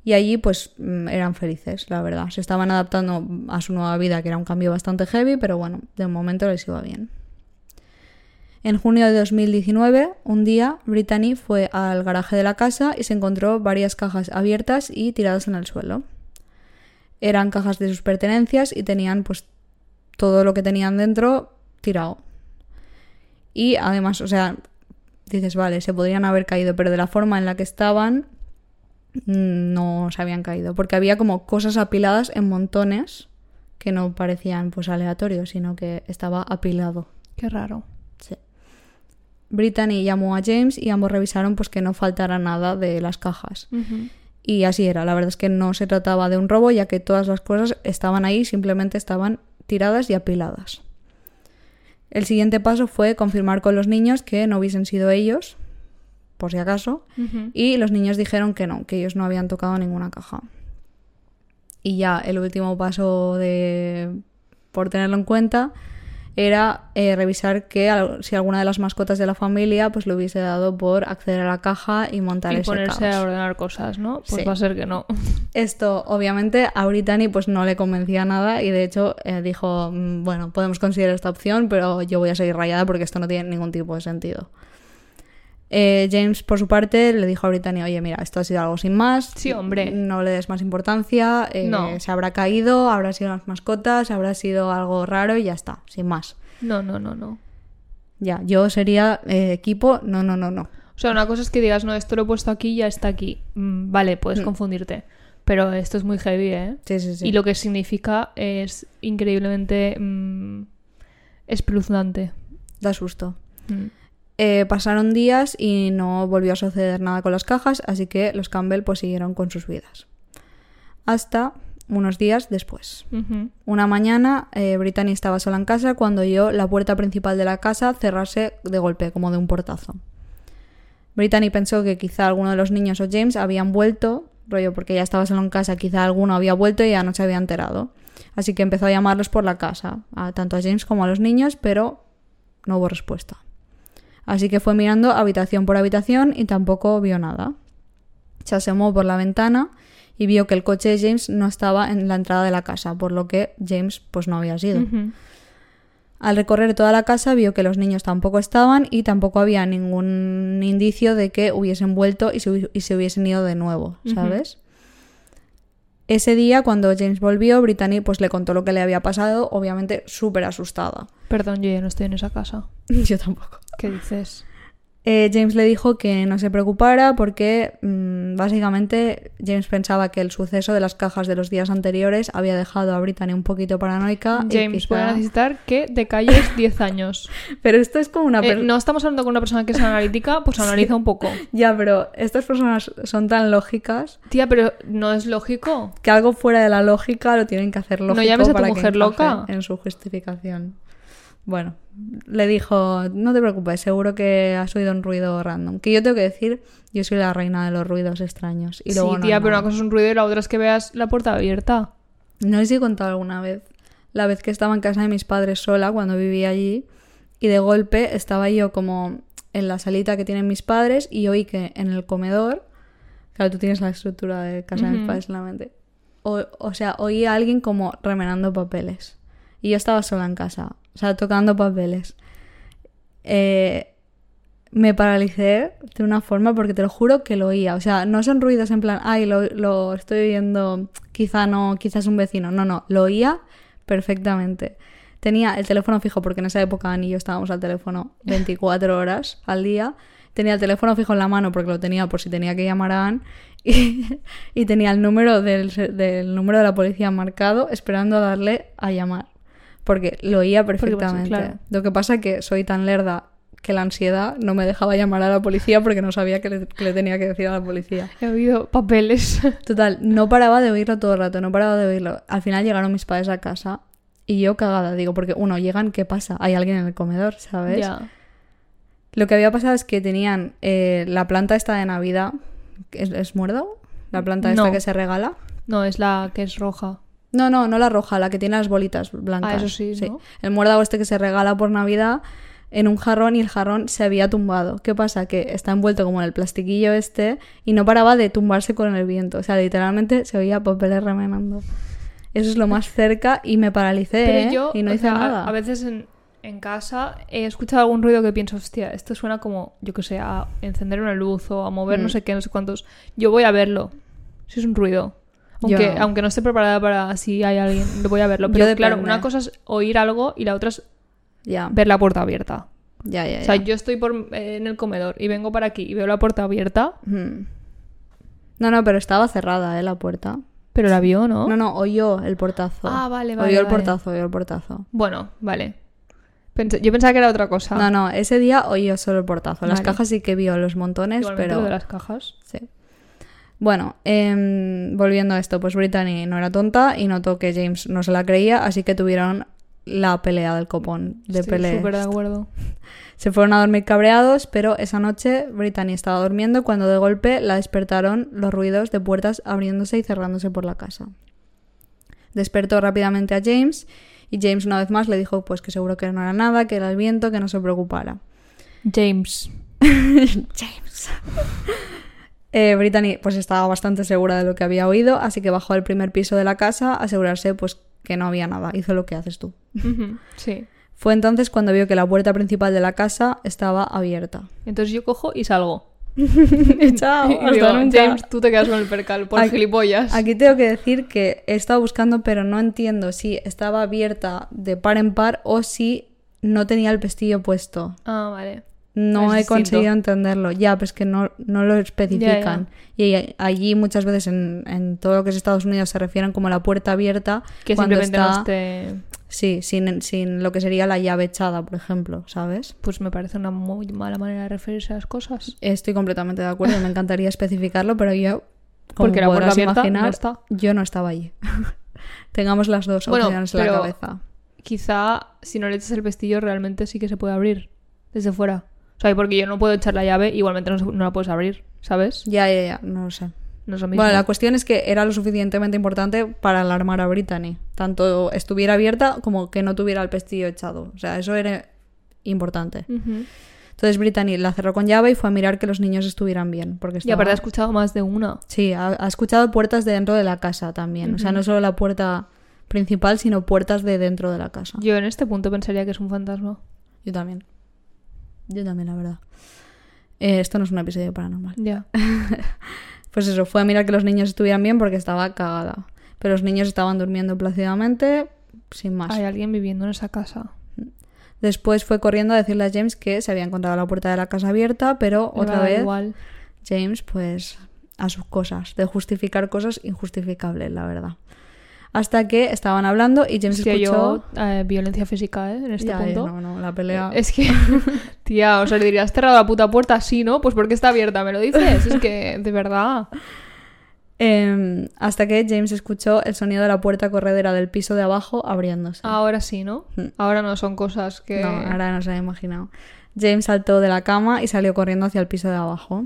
Y allí pues mm, eran felices, la verdad. Se estaban adaptando a su nueva vida, que era un cambio bastante heavy, pero bueno, de momento les iba bien. En junio de 2019, un día, Brittany fue al garaje de la casa y se encontró varias cajas abiertas y tiradas en el suelo. Eran cajas de sus pertenencias y tenían pues todo lo que tenían dentro tirado. Y además, o sea, dices, vale, se podrían haber caído, pero de la forma en la que estaban, no se habían caído. Porque había como cosas apiladas en montones que no parecían pues aleatorios, sino que estaba apilado. Qué raro. Sí. Brittany llamó a James y ambos revisaron pues que no faltara nada de las cajas. Y así era, la verdad es que no se trataba de un robo, ya que todas las cosas estaban ahí, simplemente estaban tiradas y apiladas. El siguiente paso fue confirmar con los niños que no hubiesen sido ellos, por si acaso, y los niños dijeron que no, que ellos no habían tocado ninguna caja. Y ya el último paso de por tenerlo en cuenta era eh, revisar que al- si alguna de las mascotas de la familia pues le hubiese dado por acceder a la caja y montar Y ese ponerse caos. a ordenar cosas, ¿no? Pues Sí. va a ser que no. Esto obviamente a Brittany pues no le convencía nada y de hecho eh, dijo, "Mm, bueno, podemos considerar esta opción, pero yo voy a seguir rayada porque esto no tiene ningún tipo de sentido. Eh, James, por su parte, le dijo a Brittany, oye, mira, esto ha sido algo sin más. Sí, hombre. No le des más importancia. eh, No. Se habrá caído, habrá sido las mascotas, habrá sido algo raro y ya está, sin más. No, no, no, no. Ya, yo sería eh, equipo, no, no, no, no. O sea, una cosa es que digas, no, esto lo he puesto aquí y ya está aquí. Mm, vale, puedes Mm. confundirte. Pero esto es muy heavy, ¿eh? Sí, sí, sí. Y lo que significa es increíblemente mm, espeluznante. Da susto. Eh, pasaron días y no volvió a suceder nada con las cajas, así que los Campbell pues siguieron con sus vidas. Hasta unos días después. Una mañana, eh, Brittany estaba sola en casa cuando oyó la puerta principal de la casa cerrarse de golpe, como de un portazo. Brittany pensó que quizá alguno de los niños o James habían vuelto, rollo porque ya estaba solo en casa, quizá alguno había vuelto y ya no se había enterado. Así que empezó a llamarlos por la casa, a, tanto a James como a los niños, pero no hubo respuesta. Así que fue mirando habitación por habitación y tampoco vio nada. Se asomó por la ventana y vio que el coche de James no estaba en la entrada de la casa, por lo que James pues no había sido. Al recorrer toda la casa vio que los niños tampoco estaban y tampoco había ningún indicio de que hubiesen vuelto y se, hubi- y se hubiesen ido de nuevo. ¿sabes? Ese día, cuando James volvió, Brittany pues le contó lo que le había pasado, obviamente súper asustada. Perdón, yo ya no estoy en esa casa. Yo tampoco. ¿Qué dices? Eh, James le dijo que no se preocupara porque mm, básicamente James pensaba que el suceso de las cajas de los días anteriores había dejado a Brittany un poquito paranoica. y James, quizá- voy a necesitar que te calles 10 años. Pero esto es como una Eh, per- no estamos hablando con una persona que es analítica, pues analiza un poco. Ya, pero estas personas son tan lógicas Tía, pero no es lógico. que algo fuera de la lógica lo tienen que hacer lógico llames a tu para mujer loca. en su justificación. Bueno, le dijo, no te preocupes, seguro que has oído un ruido random. Que yo tengo que decir, yo soy la reina de los ruidos extraños. Y luego sí, no tía, pero nada. una cosa es un ruido y la otra es que veas la puerta abierta. No sé si he contado alguna vez. La vez que estaba en casa de mis padres sola, cuando vivía allí, y de golpe estaba yo como en la salita que tienen mis padres y oí que en el comedor, claro, tú tienes la estructura de casa de mis padres en la mente, o, o sea, oí a alguien como remenando papeles. Y yo estaba sola en casa, o sea, tocando papeles. Eh, me paralicé de una forma porque te lo juro que lo oía. O sea, no son ruidos en plan, ay, lo, lo estoy oyendo, quizá no, quizás un vecino. No, no, lo oía perfectamente. Tenía el teléfono fijo porque en esa época Ani y yo estábamos al teléfono 24 horas al día. Tenía el teléfono fijo en la mano porque lo tenía por si tenía que llamar a Ann. Y, y tenía el número del, del número de la policía marcado esperando a darle a llamar. Porque lo oía pues, perfectamente. claro. Lo que pasa es que soy tan lerda que la ansiedad no me dejaba llamar a la policía porque no sabía qué le, tenía que decir a la policía. He oído papeles. Total, no paraba de oírlo todo el rato, no paraba de oírlo. Al final llegaron mis padres a casa y yo cagada, digo, porque uno, llegan, ¿qué pasa? Hay alguien en el comedor, ¿sabes? Lo que había pasado es que tenían eh, la planta esta de Navidad. ¿Es, es muérdago? La planta esta que se regala. No, es la que es roja. No, no, no la roja, la que tiene las bolitas blancas. Ah, eso sí, ¿no? El muérdago este que se regala por Navidad en un jarrón y el jarrón se había tumbado. ¿Qué pasa? Que está envuelto como en el plastiquillo este y no paraba de tumbarse con el viento. O sea, literalmente se oía papeles remenando. Eso es lo más cerca y me paralicé Pero ¿eh? yo, y no hice sea, nada. A, veces en, en casa he escuchado algún ruido que pienso, hostia, esto suena como, yo que sé, a encender una luz o a mover no Mm. sé qué, no sé cuántos. Yo voy a verlo. Si es un ruido. Aunque, Yo- aunque no esté preparada para si hay alguien, lo voy a verlo. Yo Pero claro, una cosa es oír algo y la otra es Ya, ver la puerta abierta. ya, ya. O sea, ya. yo estoy por, eh, en el comedor y vengo para aquí y veo la puerta abierta, Mm. No, no, pero estaba cerrada, ¿eh? La puerta. pero la vio, ¿no? No, no, oyó el portazo. Ah, vale, vale, Oyó el portazo, oyó el portazo. Bueno, vale. Pensé- yo pensaba que era otra cosa. No, no, ese día oyó solo el portazo. Las cajas sí que vio los montones, Igualmente pero... de las cajas. Sí. Bueno, em, volviendo a esto, pues Brittany no era tonta y notó que James no se la creía, así que tuvieron la pelea del copón de Estoy pelea. súper de acuerdo. Se fueron a dormir cabreados, pero esa noche Brittany estaba durmiendo cuando de golpe la despertaron los ruidos de puertas abriéndose y cerrándose por la casa. Despertó rápidamente a James y James una vez más le dijo pues que seguro que no era nada, que era el viento, que no se preocupara. James. James. Eh, Brittany pues estaba bastante segura de lo que había oído, así que bajó al primer piso de la casa a asegurarse pues que no había nada. Hizo lo que haces tú. Sí. Fue entonces cuando vio que la puerta principal de la casa estaba abierta. Entonces yo cojo y salgo. Chao, Y hasta digo, nunca. James, tú te quedas con el percal por Aquí- gilipollas. Aquí tengo que decir que he estado buscando, pero no entiendo si estaba abierta de par en par o si no tenía el pestillo puesto. Ah, vale. No he distinto. conseguido entenderlo. Ya, pues que no, no lo especifican. Y allí muchas veces en, en todo lo que es Estados Unidos se refieren como la puerta abierta. Que cuando simplemente está, no esté... Sí, sin, sin lo que sería la llave echada, por ejemplo, ¿sabes? Pues me parece una muy mala manera de referirse a las cosas. Estoy completamente de acuerdo. Me encantaría especificarlo, pero yo, como Porque la puerta abierta imaginar, no está. yo no estaba allí. Tengamos las dos Bueno, opciones en la cabeza. Quizá si no le echas el pestillo realmente sí que se puede abrir desde fuera. O sea, porque yo no puedo echar la llave, igualmente no, la puedes abrir, ¿sabes? Ya, ya, ya, no lo sé. No es lo mismo. Bueno, la cuestión es que era lo suficientemente importante para alarmar a Brittany. Tanto estuviera abierta como que no tuviera el pestillo echado. O sea, eso era importante. Entonces Brittany la cerró con llave y fue a mirar que los niños estuvieran bien. Porque Y estaba... aparte he escuchado más de una. Sí, ha, ha escuchado puertas de dentro de la casa también. O sea, no solo la puerta principal, sino puertas de dentro de la casa. Yo en este punto pensaría que es un fantasma. Yo también. Yo también, la verdad. Eh, esto no es un episodio paranormal. Ya. Pues eso, fue a mirar que los niños estuvieran bien porque estaba cagada. Pero los niños estaban durmiendo plácidamente, sin más. Hay alguien viviendo en esa casa. Después fue corriendo a decirle a James que se había encontrado la puerta de la casa abierta, pero Me otra vez Igual. James, pues, a sus cosas, de justificar cosas injustificables, la verdad. Hasta que estaban hablando y James Hostia, escuchó... yo eh, violencia física, ¿eh? En este Ya, punto. no, no, la pelea... Es que, tía, o sea, le dirías, ¿has cerrado la puta puerta así, no? Pues porque está abierta, ¿me lo dices? Es que, de verdad. Em, hasta que James escuchó el sonido de la puerta corredera del piso de abajo abriéndose. Ahora sí, ¿no? Mm. Ahora no son cosas que... No, ahora no se había imaginado. James saltó de la cama y salió corriendo hacia el piso de abajo.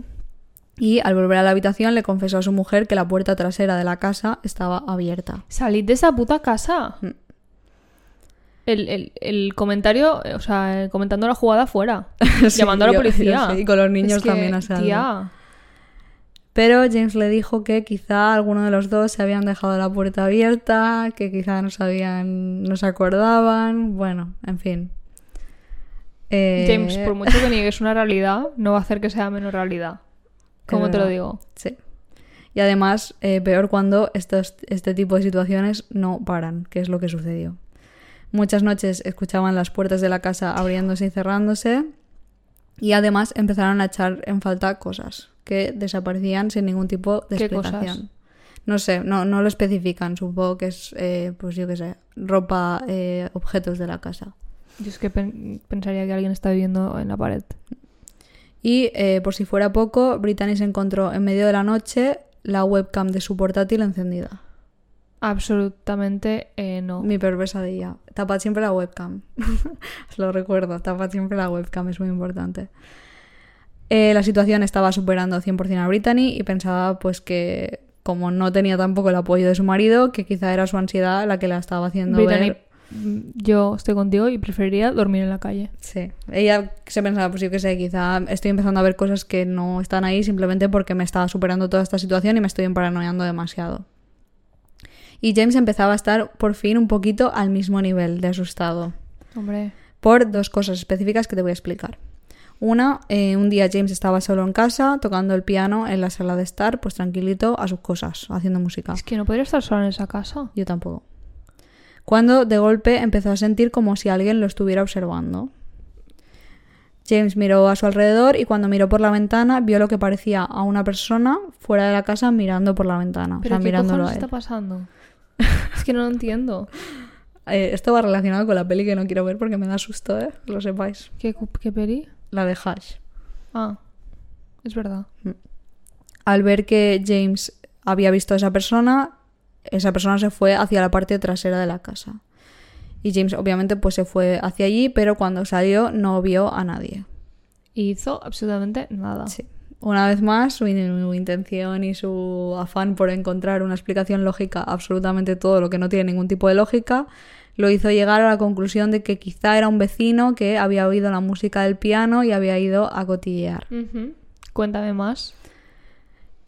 Y al volver a la habitación le confesó a su mujer que la puerta trasera de la casa estaba abierta. Salid de esa puta casa. Mm. El, el- el comentario, eh, o sea, comentando la jugada fuera. llamando a la policía. yo y con los niños Es que, también a salvo. Pero James le dijo que quizá alguno de los dos se habían dejado la puerta abierta, que quizá no sabían, no se acordaban. Bueno, en fin. Eh, James, por mucho que niegues una realidad, no va a hacer que sea menos realidad. ¿Cómo te lo digo? Sí. Y además, eh, peor cuando estos, este tipo de situaciones no paran, que es lo que sucedió. Muchas noches escuchaban las puertas de la casa abriéndose y cerrándose. Y además empezaron a echar en falta cosas que desaparecían sin ningún tipo de ¿Qué explicación. cosas? No sé, no, no lo especifican. Supongo que es, eh, pues yo qué sé, ropa, eh, objetos de la casa. Yo es que pen- pensaría que alguien está viviendo en la pared. Y eh, por si fuera poco, Brittany se encontró en medio de la noche la webcam de su portátil encendida. Absolutamente eh, no. Mi peor pesadilla. Tapad siempre la webcam. Os lo recuerdo, tapad siempre la webcam, es muy importante. Eh, la situación estaba superando 100% a Brittany y pensaba pues que como no tenía tampoco el apoyo de su marido, que quizá era su ansiedad la que la estaba haciendo Brittany, ver... yo estoy contigo y preferiría dormir en la calle. Sí, ella se pensaba, pues yo qué sé, quizá estoy empezando a ver cosas que no están ahí simplemente porque me estaba superando toda esta situación y me estoy paranoiando demasiado. Y James empezaba a estar por fin un poquito al mismo nivel de asustado. Hombre. por dos cosas específicas que te voy a explicar. Una, eh, un día James estaba solo en casa, tocando el piano en la sala de estar, pues tranquilito a sus cosas, haciendo música. Es que no podría estar sola en esa casa. Yo tampoco. Cuando de golpe empezó a sentir como si alguien lo estuviera observando. James miró a su alrededor y cuando miró por la ventana vio lo que parecía a una persona fuera de la casa mirando por la ventana. ¿Pero o sea, qué mirándolo cojones a él. está pasando? es que no lo entiendo. Eh, esto va relacionado con la peli que no quiero ver porque me da susto, ¿eh? Lo sepáis. ¿Qué, qué peli? La de Hash. Ah, es verdad. Al ver que James había visto a esa persona, esa persona se fue hacia la parte trasera de la casa. Y James obviamente pues se fue hacia allí, pero cuando salió no vio a nadie. Y hizo absolutamente nada. Sí. Una vez más, su, in- su intención y su afán por encontrar una explicación lógica a absolutamente todo lo que no tiene ningún tipo de lógica, lo hizo llegar a la conclusión de que quizá era un vecino que había oído la música del piano y había ido a cotillear. Cuéntame más.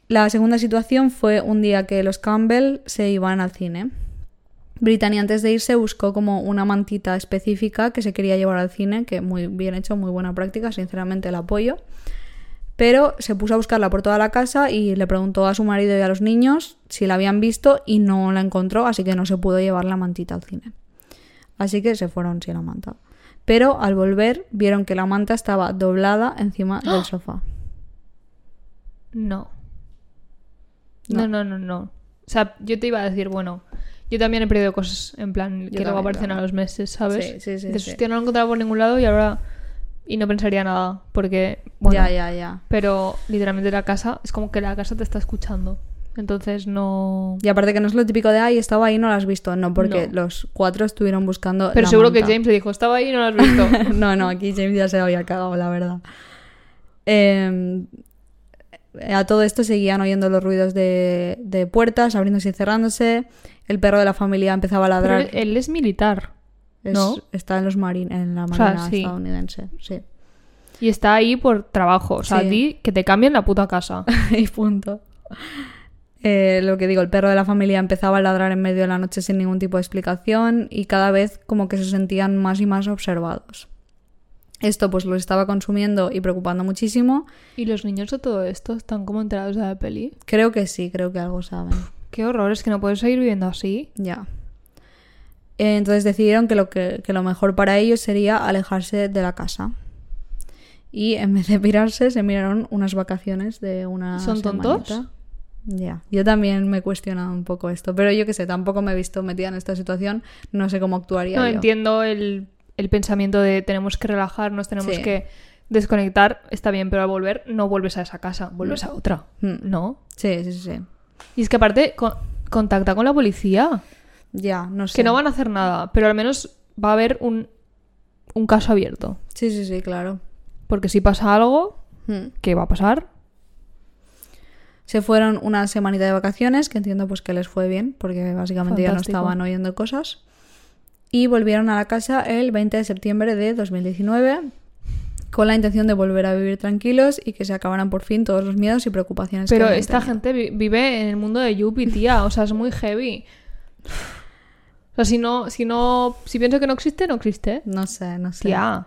La segunda situación fue un día que los Campbell se iban al cine. Brittany antes de irse buscó como una mantita específica que se quería llevar al cine, que muy bien hecho, muy buena práctica, sinceramente el apoyo. Pero se puso a buscarla por toda la casa y le preguntó a su marido y a los niños si la habían visto y no la encontró, así que no se pudo llevar la mantita al cine. Así que se fueron sin la manta. Pero al volver vieron que la manta estaba doblada encima del sofá. No. No. No, no, no, no. O sea, yo te iba a decir, bueno, yo también he perdido cosas en plan que luego también, aparecen a los meses, ¿sabes? Sí, sí, sí, De sí. hostia, no lo he encontrado por ningún lado y ahora. Y no pensaría nada, porque. Bueno, Ya, ya, ya. Pero literalmente la casa es como que la casa te está escuchando. Entonces no. Y aparte que no es lo típico de, ay, estaba ahí, no lo has visto. No, porque No. los cuatro estuvieron buscando. Pero la seguro que. James le dijo, estaba ahí y no lo has visto. no, no, aquí James ya se había cagado, la verdad. Eh, a todo esto seguían oyendo los ruidos de, de puertas abriéndose y cerrándose. El perro de la familia empezaba a ladrar. él, él es militar Es- ¿no? Está en los marin, en la sea, marina sí. estadounidense, sí. y está ahí por trabajo. O sea, Sí. a ti que te cambien la puta casa. y punto. Eh, lo que digo, el perro de la familia empezaba a ladrar en medio de la noche sin ningún tipo de explicación y cada vez como que se sentían más y más observados. Esto pues lo estaba consumiendo y preocupando muchísimo. ¿Y los niños de todo esto están como enterados de la peli? Creo que sí, creo que algo saben. Qué horror, es que no puedes seguir viviendo así. Ya. Eh, Entonces decidieron que lo, que, que lo mejor para ellos sería alejarse de la casa. Y en vez de pirarse, se miraron unas vacaciones de una ¿Son tontos? semanita. Ya, yo también me he cuestionado un poco esto, pero yo qué sé, tampoco me he visto metida en esta situación, no sé cómo actuaría No yo. entiendo el, el pensamiento de tenemos que relajarnos, tenemos Sí. que desconectar. Está bien, pero al volver no vuelves a esa casa, vuelves a otra. Mm. ¿No? Sí, sí, sí. Y es que aparte, co- contacta con la policía. Ya, no sé. Que no van a hacer nada, pero al menos va a haber un, un caso abierto. Sí, sí, sí, claro. Porque si pasa algo, Mm. ¿qué va a pasar? Se fueron una semanita de vacaciones, que entiendo pues que les fue bien, porque básicamente ya no estaban oyendo cosas. Y volvieron a la casa el 20 de septiembre de 2019 con la intención de volver a vivir tranquilos y que se acabaran por fin todos los miedos y preocupaciones. que Pero esta gente vi- vive en el mundo de Yuppie, tía. O sea, es muy heavy. O sea, si no, si no, si pienso que no existe, no existe. No sé, no sé. Tía,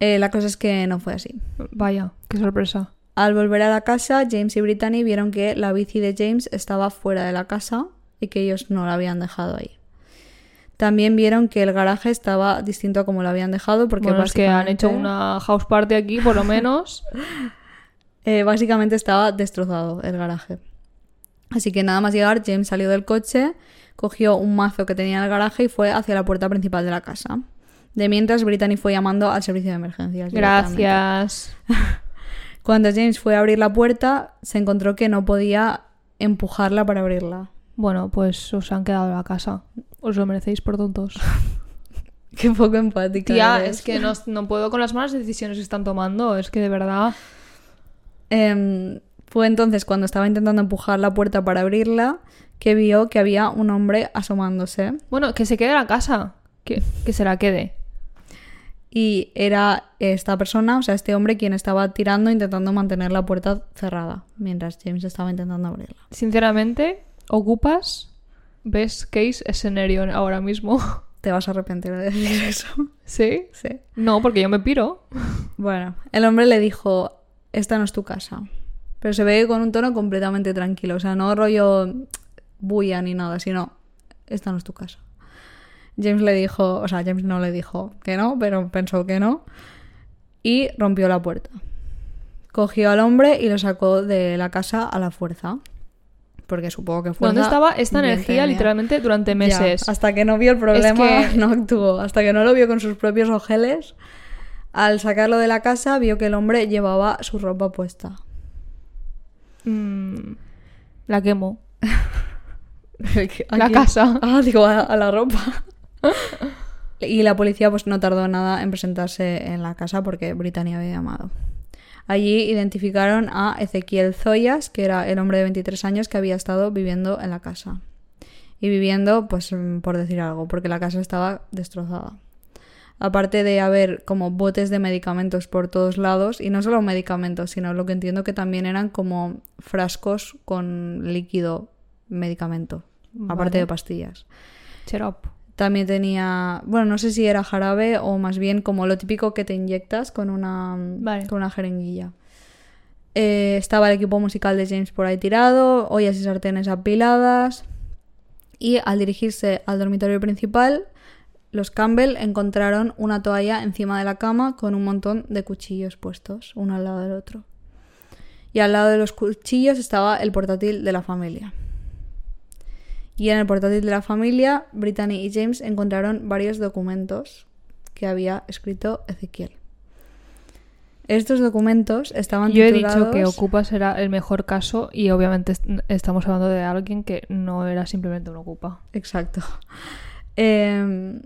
Eh, la cosa es que no fue así. vaya, qué sorpresa. Al volver a la casa, James y Brittany vieron que la bici de James estaba fuera de la casa y que ellos no la habían dejado ahí. También vieron que el garaje estaba distinto a como lo habían dejado porque Bueno, es que han hecho una house party aquí, por lo menos. Eh, básicamente estaba destrozado el garaje. Así que nada más llegar, James salió del coche, cogió un mazo que tenía en el garaje y fue hacia la puerta principal de la casa. De mientras, Brittany fue llamando al servicio de emergencias. Gracias. Cuando James fue a abrir la puerta, se encontró que no podía empujarla para abrirla. Bueno, pues os han quedado en la casa. Os lo merecéis por tontos. Qué poco empática. Tía, eres. es que no, no puedo con las malas decisiones que están tomando. Es que de verdad. Em, fue entonces cuando estaba intentando empujar la puerta para abrirla que vio que había un hombre asomándose Bueno, que se quede en la casa. Que, que se la quede. y era esta persona, o sea, este hombre quien estaba tirando intentando mantener la puerta cerrada mientras James estaba intentando abrirla. Sinceramente, ocupas best case escenario ahora mismo. Te vas a arrepentir de decir eso. ¿Sí? sí. No, porque yo me piro. Bueno, el hombre le dijo, esta no es tu casa. Pero se ve con un tono completamente tranquilo, o sea, no rollo bulla ni nada, sino, esta no es tu casa. James le dijo, o sea, James no le dijo que no, pero pensó que no, y rompió la puerta. Cogió al hombre y lo sacó de la casa a la fuerza. Porque supongo que fue. ¿Dónde estaba esta energía literalmente durante meses? hasta que no vio el problema, que- no actuó. Hasta que no lo vio con sus propios ojeles. Al sacarlo de la casa, vio que el hombre llevaba su ropa puesta. Mm, la quemo. ¿A La casa. Ah, digo, a, a la ropa. y la policía pues no tardó nada en presentarse en la casa porque Brittany había llamado. Allí identificaron a Ezequiel Zoyas, que era el hombre de 23 años que había estado viviendo en la casa. Y viviendo, pues mm, por decir algo, porque la casa estaba destrozada. Aparte de haber como botes de medicamentos por todos lados, y no solo medicamentos, sino lo que entiendo que también eran como frascos con líquido medicamento, aparte de pastillas. Cheer up. También tenía, bueno, no sé si era jarabe o más bien como lo típico que te inyectas con una, Vale. con una jeringuilla. Eh, estaba el equipo musical de James por ahí tirado, ollas y sartenes apiladas. Y al dirigirse al dormitorio principal, los Campbell encontraron una toalla encima de la cama con un montón de cuchillos puestos, uno al lado del otro. Y al lado de los cuchillos estaba el portátil de la familia. Y en el portátil de la familia, Brittany y James encontraron varios documentos que había escrito Ezequiel. Estos documentos estaban Yo he titulados... dicho que Ocupas era el mejor caso y obviamente est- estamos hablando de alguien que no era simplemente un Ocupa. Exacto. Eh,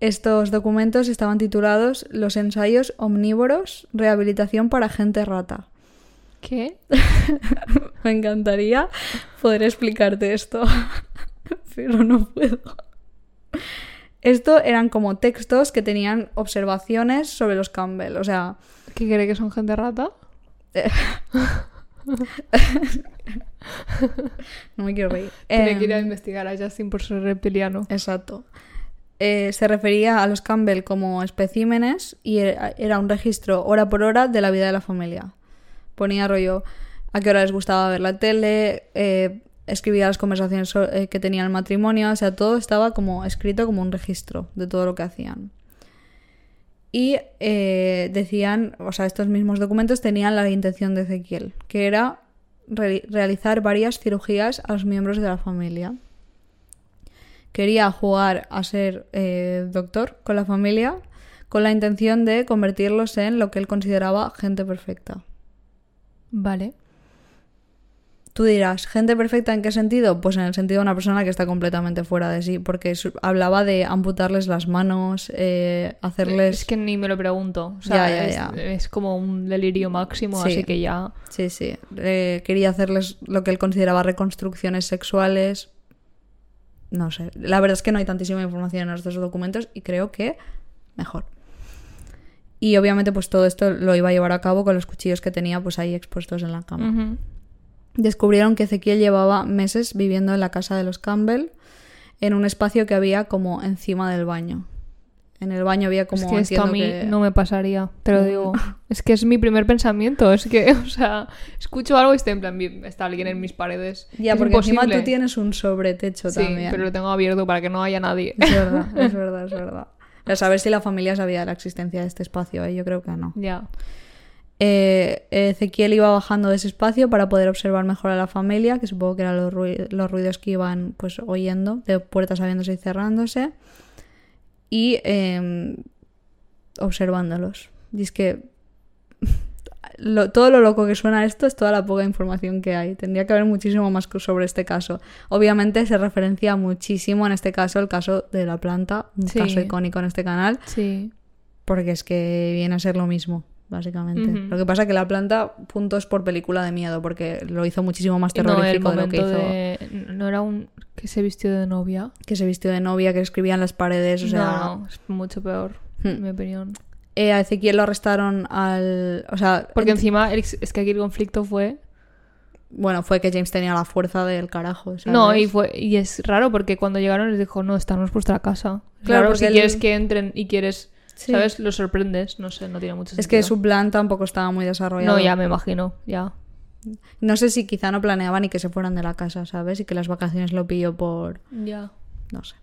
estos documentos estaban titulados Los ensayos omnívoros, rehabilitación para gente rata. ¿Qué? Me encantaría poder explicarte esto, pero no puedo. Esto eran como textos que tenían observaciones sobre los Campbell, o sea, ¿Qué cree que son gente rata? no me quiero reír. Tiene que ir a Em, investigar a Justin por ser reptiliano. Exacto. Eh, se refería a los Campbell como especímenes y era un registro hora por hora de la vida de la familia. Ponía rollo a qué hora les gustaba ver la tele, eh, escribía las conversaciones eh, que tenían el matrimonio, o sea, todo estaba como escrito como un registro de todo lo que hacían. Y eh, decían, o sea, estos mismos documentos tenían la intención de Ezequiel, que era re- realizar varias cirugías a los miembros de la familia quería jugar a ser doctor con la familia con la intención de convertirlos en lo que él consideraba gente perfecta. Vale. Tú dirás, ¿gente perfecta en qué sentido? Pues en el sentido de una persona que está completamente fuera de sí, porque hablaba de amputarles las manos, eh, hacerles... Es que ni me lo pregunto. O sea, Ya, ya, es, ya. es como un delirio máximo, Sí. así que ya. Sí, sí. Eh, quería hacerles lo que él consideraba reconstrucciones sexuales. No sé. La verdad es que no hay tantísima información en estos documentos y creo que mejor. Y obviamente pues todo esto lo iba a llevar a cabo con los cuchillos que tenía pues ahí expuestos en la cama. Descubrieron que Ezequiel llevaba meses viviendo en la casa de los Campbell en un espacio que había como encima del baño. En el baño había como es que esto a mí que- no me pasaría, te lo digo. Es que es mi primer pensamiento. Es que, o sea, escucho algo y estoy en plan, "Bien, está alguien en mis paredes. Ya, Es porque encima tú tienes un sobretecho Sí, también. pero lo tengo abierto para que no haya nadie. Es verdad, es verdad, es verdad. A saber si la familia sabía de la existencia de este espacio, ¿eh? yo creo que no. ya. Eh, Ezequiel iba bajando de ese espacio para poder observar mejor a la familia, que supongo que eran los, rui- los ruidos que iban pues oyendo, de puertas abriéndose y cerrándose, y eh, observándolos. Y es que lo- todo lo loco que suena esto es toda la poca información que hay. Tendría que haber muchísimo más sobre este caso. Obviamente se referencia muchísimo en este caso el caso de la planta, un Sí. caso icónico en este canal, Sí. porque es que viene a ser lo mismo, básicamente. Lo que pasa que la planta, puntos por película de miedo, porque lo hizo muchísimo más No, el terrorífico de lo que hizo. de... No era un... que se vistió de novia. Que se vistió de novia, que escribía en las paredes, o sea... no, no, es mucho peor, Hmm. en mi opinión. Eh, a Ezequiel lo arrestaron al... O sea, Porque encima el- es que aquí el conflicto fue... bueno, fue que James tenía la fuerza del carajo. ¿sabes? No, y fue y es raro porque cuando llegaron les dijo, no, esta no es vuestra casa. Claro, porque si él- quieres que entren y quieres, Sí. ¿sabes? Los sorprendes. No sé, no tiene mucho sentido. Es que su plan tampoco estaba muy desarrollado. No, ya me imagino, ya. No sé si quizá no planeaban ni que se fueran de la casa, ¿sabes? Y que las vacaciones lo pilló por... Ya. no sé.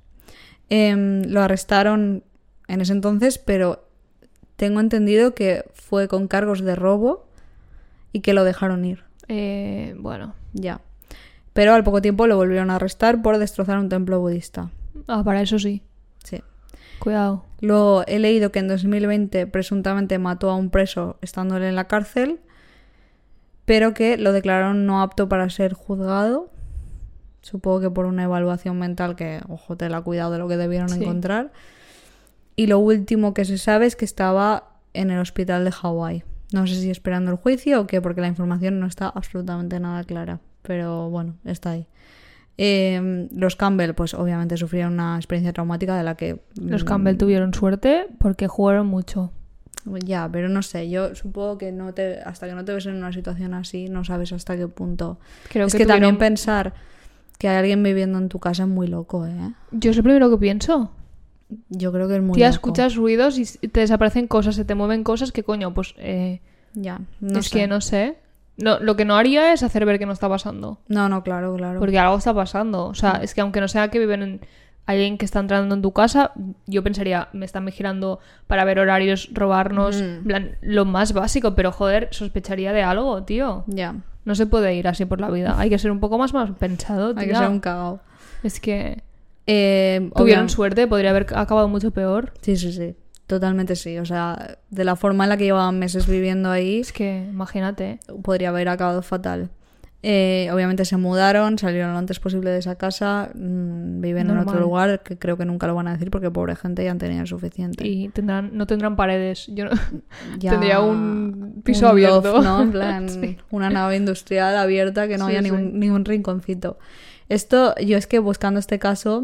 Em, lo arrestaron en ese entonces, pero tengo entendido que fue con cargos de robo y que lo dejaron ir. Eh, bueno. Ya. Pero al poco tiempo lo volvieron a arrestar por destrozar un templo budista. Ah, para eso sí. Sí. Cuidado. Luego he leído que en 2020 presuntamente mató a un preso estándole en la cárcel, pero que lo declararon no apto para ser juzgado. Supongo que por una evaluación mental que, ojo, te la cuidado de lo que debieron Sí. encontrar. Y lo último que se sabe es que estaba en el hospital de Hawái. No sé si esperando el juicio o qué, porque la información no está absolutamente nada clara. Pero bueno, está ahí. Eh, los Campbell, pues obviamente sufrieron una experiencia traumática de la que... Los mm, Campbell tuvieron suerte porque jugaron mucho. ya, pero no sé, yo supongo que no te, hasta que no te ves en una situación así, no sabes hasta qué punto. Creo es que, que, también pensar que hay alguien viviendo en tu casa es muy loco, ¿eh? Yo es lo primero que pienso. Yo creo que es muy Tía, loco. escuchas ruidos y te desaparecen cosas, se te mueven cosas que coño, pues eh, Ya, no es sé. que no sé. No, lo que no haría es hacer ver que no está pasando. No, no, claro, claro. Porque algo está pasando. O sea, es que aunque no sea que viven en alguien que está entrando en tu casa, yo pensaría, me están vigilando para ver horarios, robarnos, Mm. plan, lo más básico, pero joder, sospecharía de algo, tío. Ya, No se puede ir así por la vida. Hay que ser un poco más más pensado, hay que ser un cagao. Es que Eh, tuvieron suerte, podría haber acabado mucho peor. Sí, sí, sí. Totalmente sí. O sea, de la forma en la que llevaban meses viviendo ahí, Es que, imagínate. podría haber acabado fatal. Eh, obviamente se mudaron, salieron lo antes posible de esa casa, mm, viven en otro Normal. lugar que creo que nunca lo van a decir porque pobre gente ya han tenido suficiente. Y tendrán, no tendrán paredes. Yo no- Ya tendría un piso un abierto. loft, ¿no? En plan, Sí. una nave industrial abierta que no Sí, haya sí. ni, un, ni un rinconcito. Esto, yo es que buscando este caso,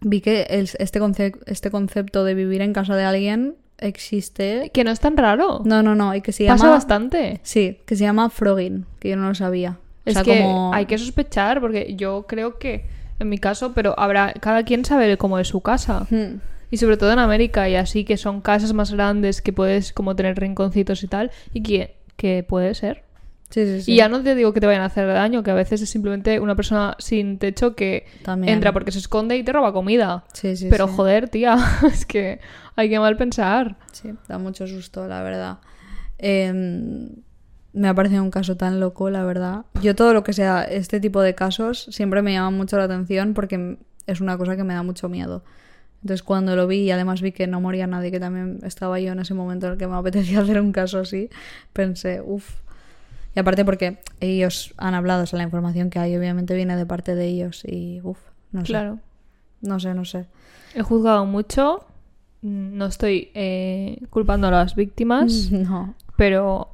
vi que el- este, conce- este concepto de vivir en casa de alguien existe. Que no es tan raro. No, no, no, y que se Pasa llama. bastante. Sí, que se llama frogging, que yo no lo sabía. O Es sea, que como- hay que sospechar, porque yo creo que, en mi caso, pero habrá, cada quien sabe cómo es su casa. Hmm. Y sobre todo en América, y así que son casas más grandes que puedes como tener rinconcitos y tal, y que, que puede ser. Sí, sí, sí. Y ya no te digo que te vayan a hacer daño, que a veces es simplemente una persona sin techo que También. entra porque se esconde y te roba comida. Pero joder, tía, es que hay que mal pensar. Sí, da mucho susto, la verdad. Eh, me ha parecido un caso tan loco, la verdad. Yo todo lo que sea este tipo de casos siempre me llama mucho la atención porque es una cosa que me da mucho miedo. Entonces cuando lo vi y además vi que no moría nadie, que también estaba yo en ese momento en el que me apetecía hacer un caso así, pensé, uff. Y aparte porque ellos han hablado, o sea, la información que hay obviamente viene de parte de ellos y uff, no sé. Claro. No sé, no sé. He juzgado mucho. mm, No estoy eh, culpando a las víctimas, No. pero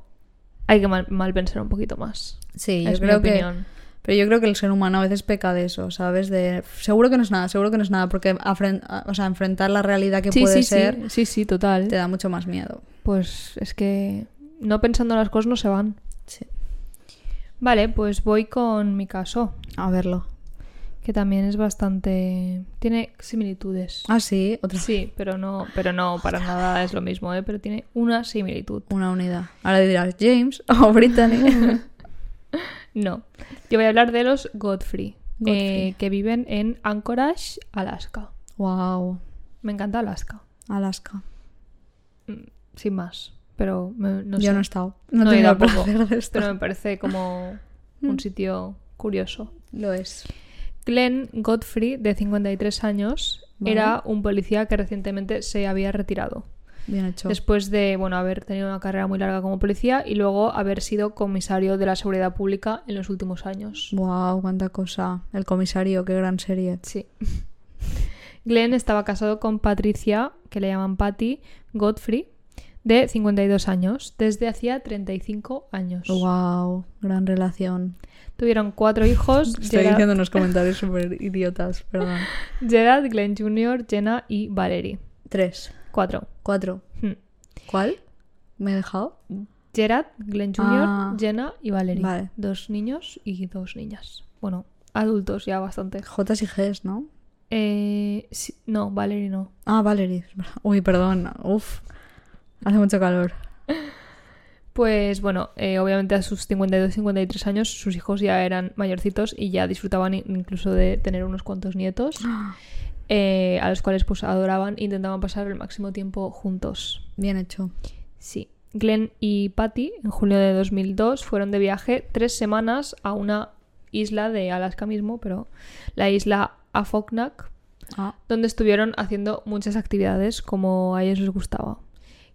hay que mal, mal pensar un poquito más. Sí, yo es mi que... opinión. Pero yo creo que el ser humano a veces peca de eso, ¿sabes? De seguro que no es nada, seguro que no es nada, porque o sea, enfrentar la realidad que Sí, puede sí, ser sí, sí, sí, total. te da mucho más miedo. Pues es que no pensando las cosas no se van. Vale, pues voy con mi caso, A verlo. que también es bastante... tiene similitudes. Ah, sí, otra Sí, pero no, pero no para nada es lo mismo, ¿eh? Pero tiene una similitud. una unidad. Ahora dirás James o Brittany. No. Yo voy a hablar de los Godfrey, Godfrey. eh, que viven en Anchorage, Alaska. wow. Me encanta Alaska, Alaska. sin más. Pero me- no yo sé. no he estado. No, No, he tampoco. placer de estar. Pero me parece como un sitio curioso. Lo es. Glenn Godfrey, de 53 años, Vale. era un policía que recientemente se había retirado. Bien hecho. Después de, bueno, haber tenido una carrera muy larga como policía y luego haber sido comisario de la seguridad pública en los últimos años. Wow, cuánta cosa. El comisario, qué gran serie. Sí. Glenn estaba casado con Patricia, que le llaman Patty Godfrey, de 52 años, desde hacía 35 años. Wow, gran relación. Tuvieron cuatro hijos, Estoy Gerard, diciendo unos comentarios súper idiotas, perdón. Gerard, Glenn Jr., Jenna y Valerie. Tres, Cuatro. cuatro. Hmm. ¿Cuál? ¿Me he dejado? Gerard, Glenn Jr., Ah. Jenna y Valerie. Vale. Dos niños y dos niñas. Bueno, adultos ya bastante. J y Gs, ¿no? Eh, sí- no, Valerie no. Ah, Valerie. Uy, perdón. Uf. Hace mucho calor. Pues bueno, eh, obviamente a sus 52-53 años sus hijos ya eran mayorcitos y ya disfrutaban in- incluso de tener unos cuantos nietos, eh, a los cuales pues adoraban e intentaban pasar el máximo tiempo juntos. Bien hecho. Sí. Glenn y Patty en junio de 2002 fueron de viaje tres semanas a una isla de Alaska mismo, pero la isla Afognak, Ah, donde estuvieron haciendo muchas actividades como a ellos les gustaba.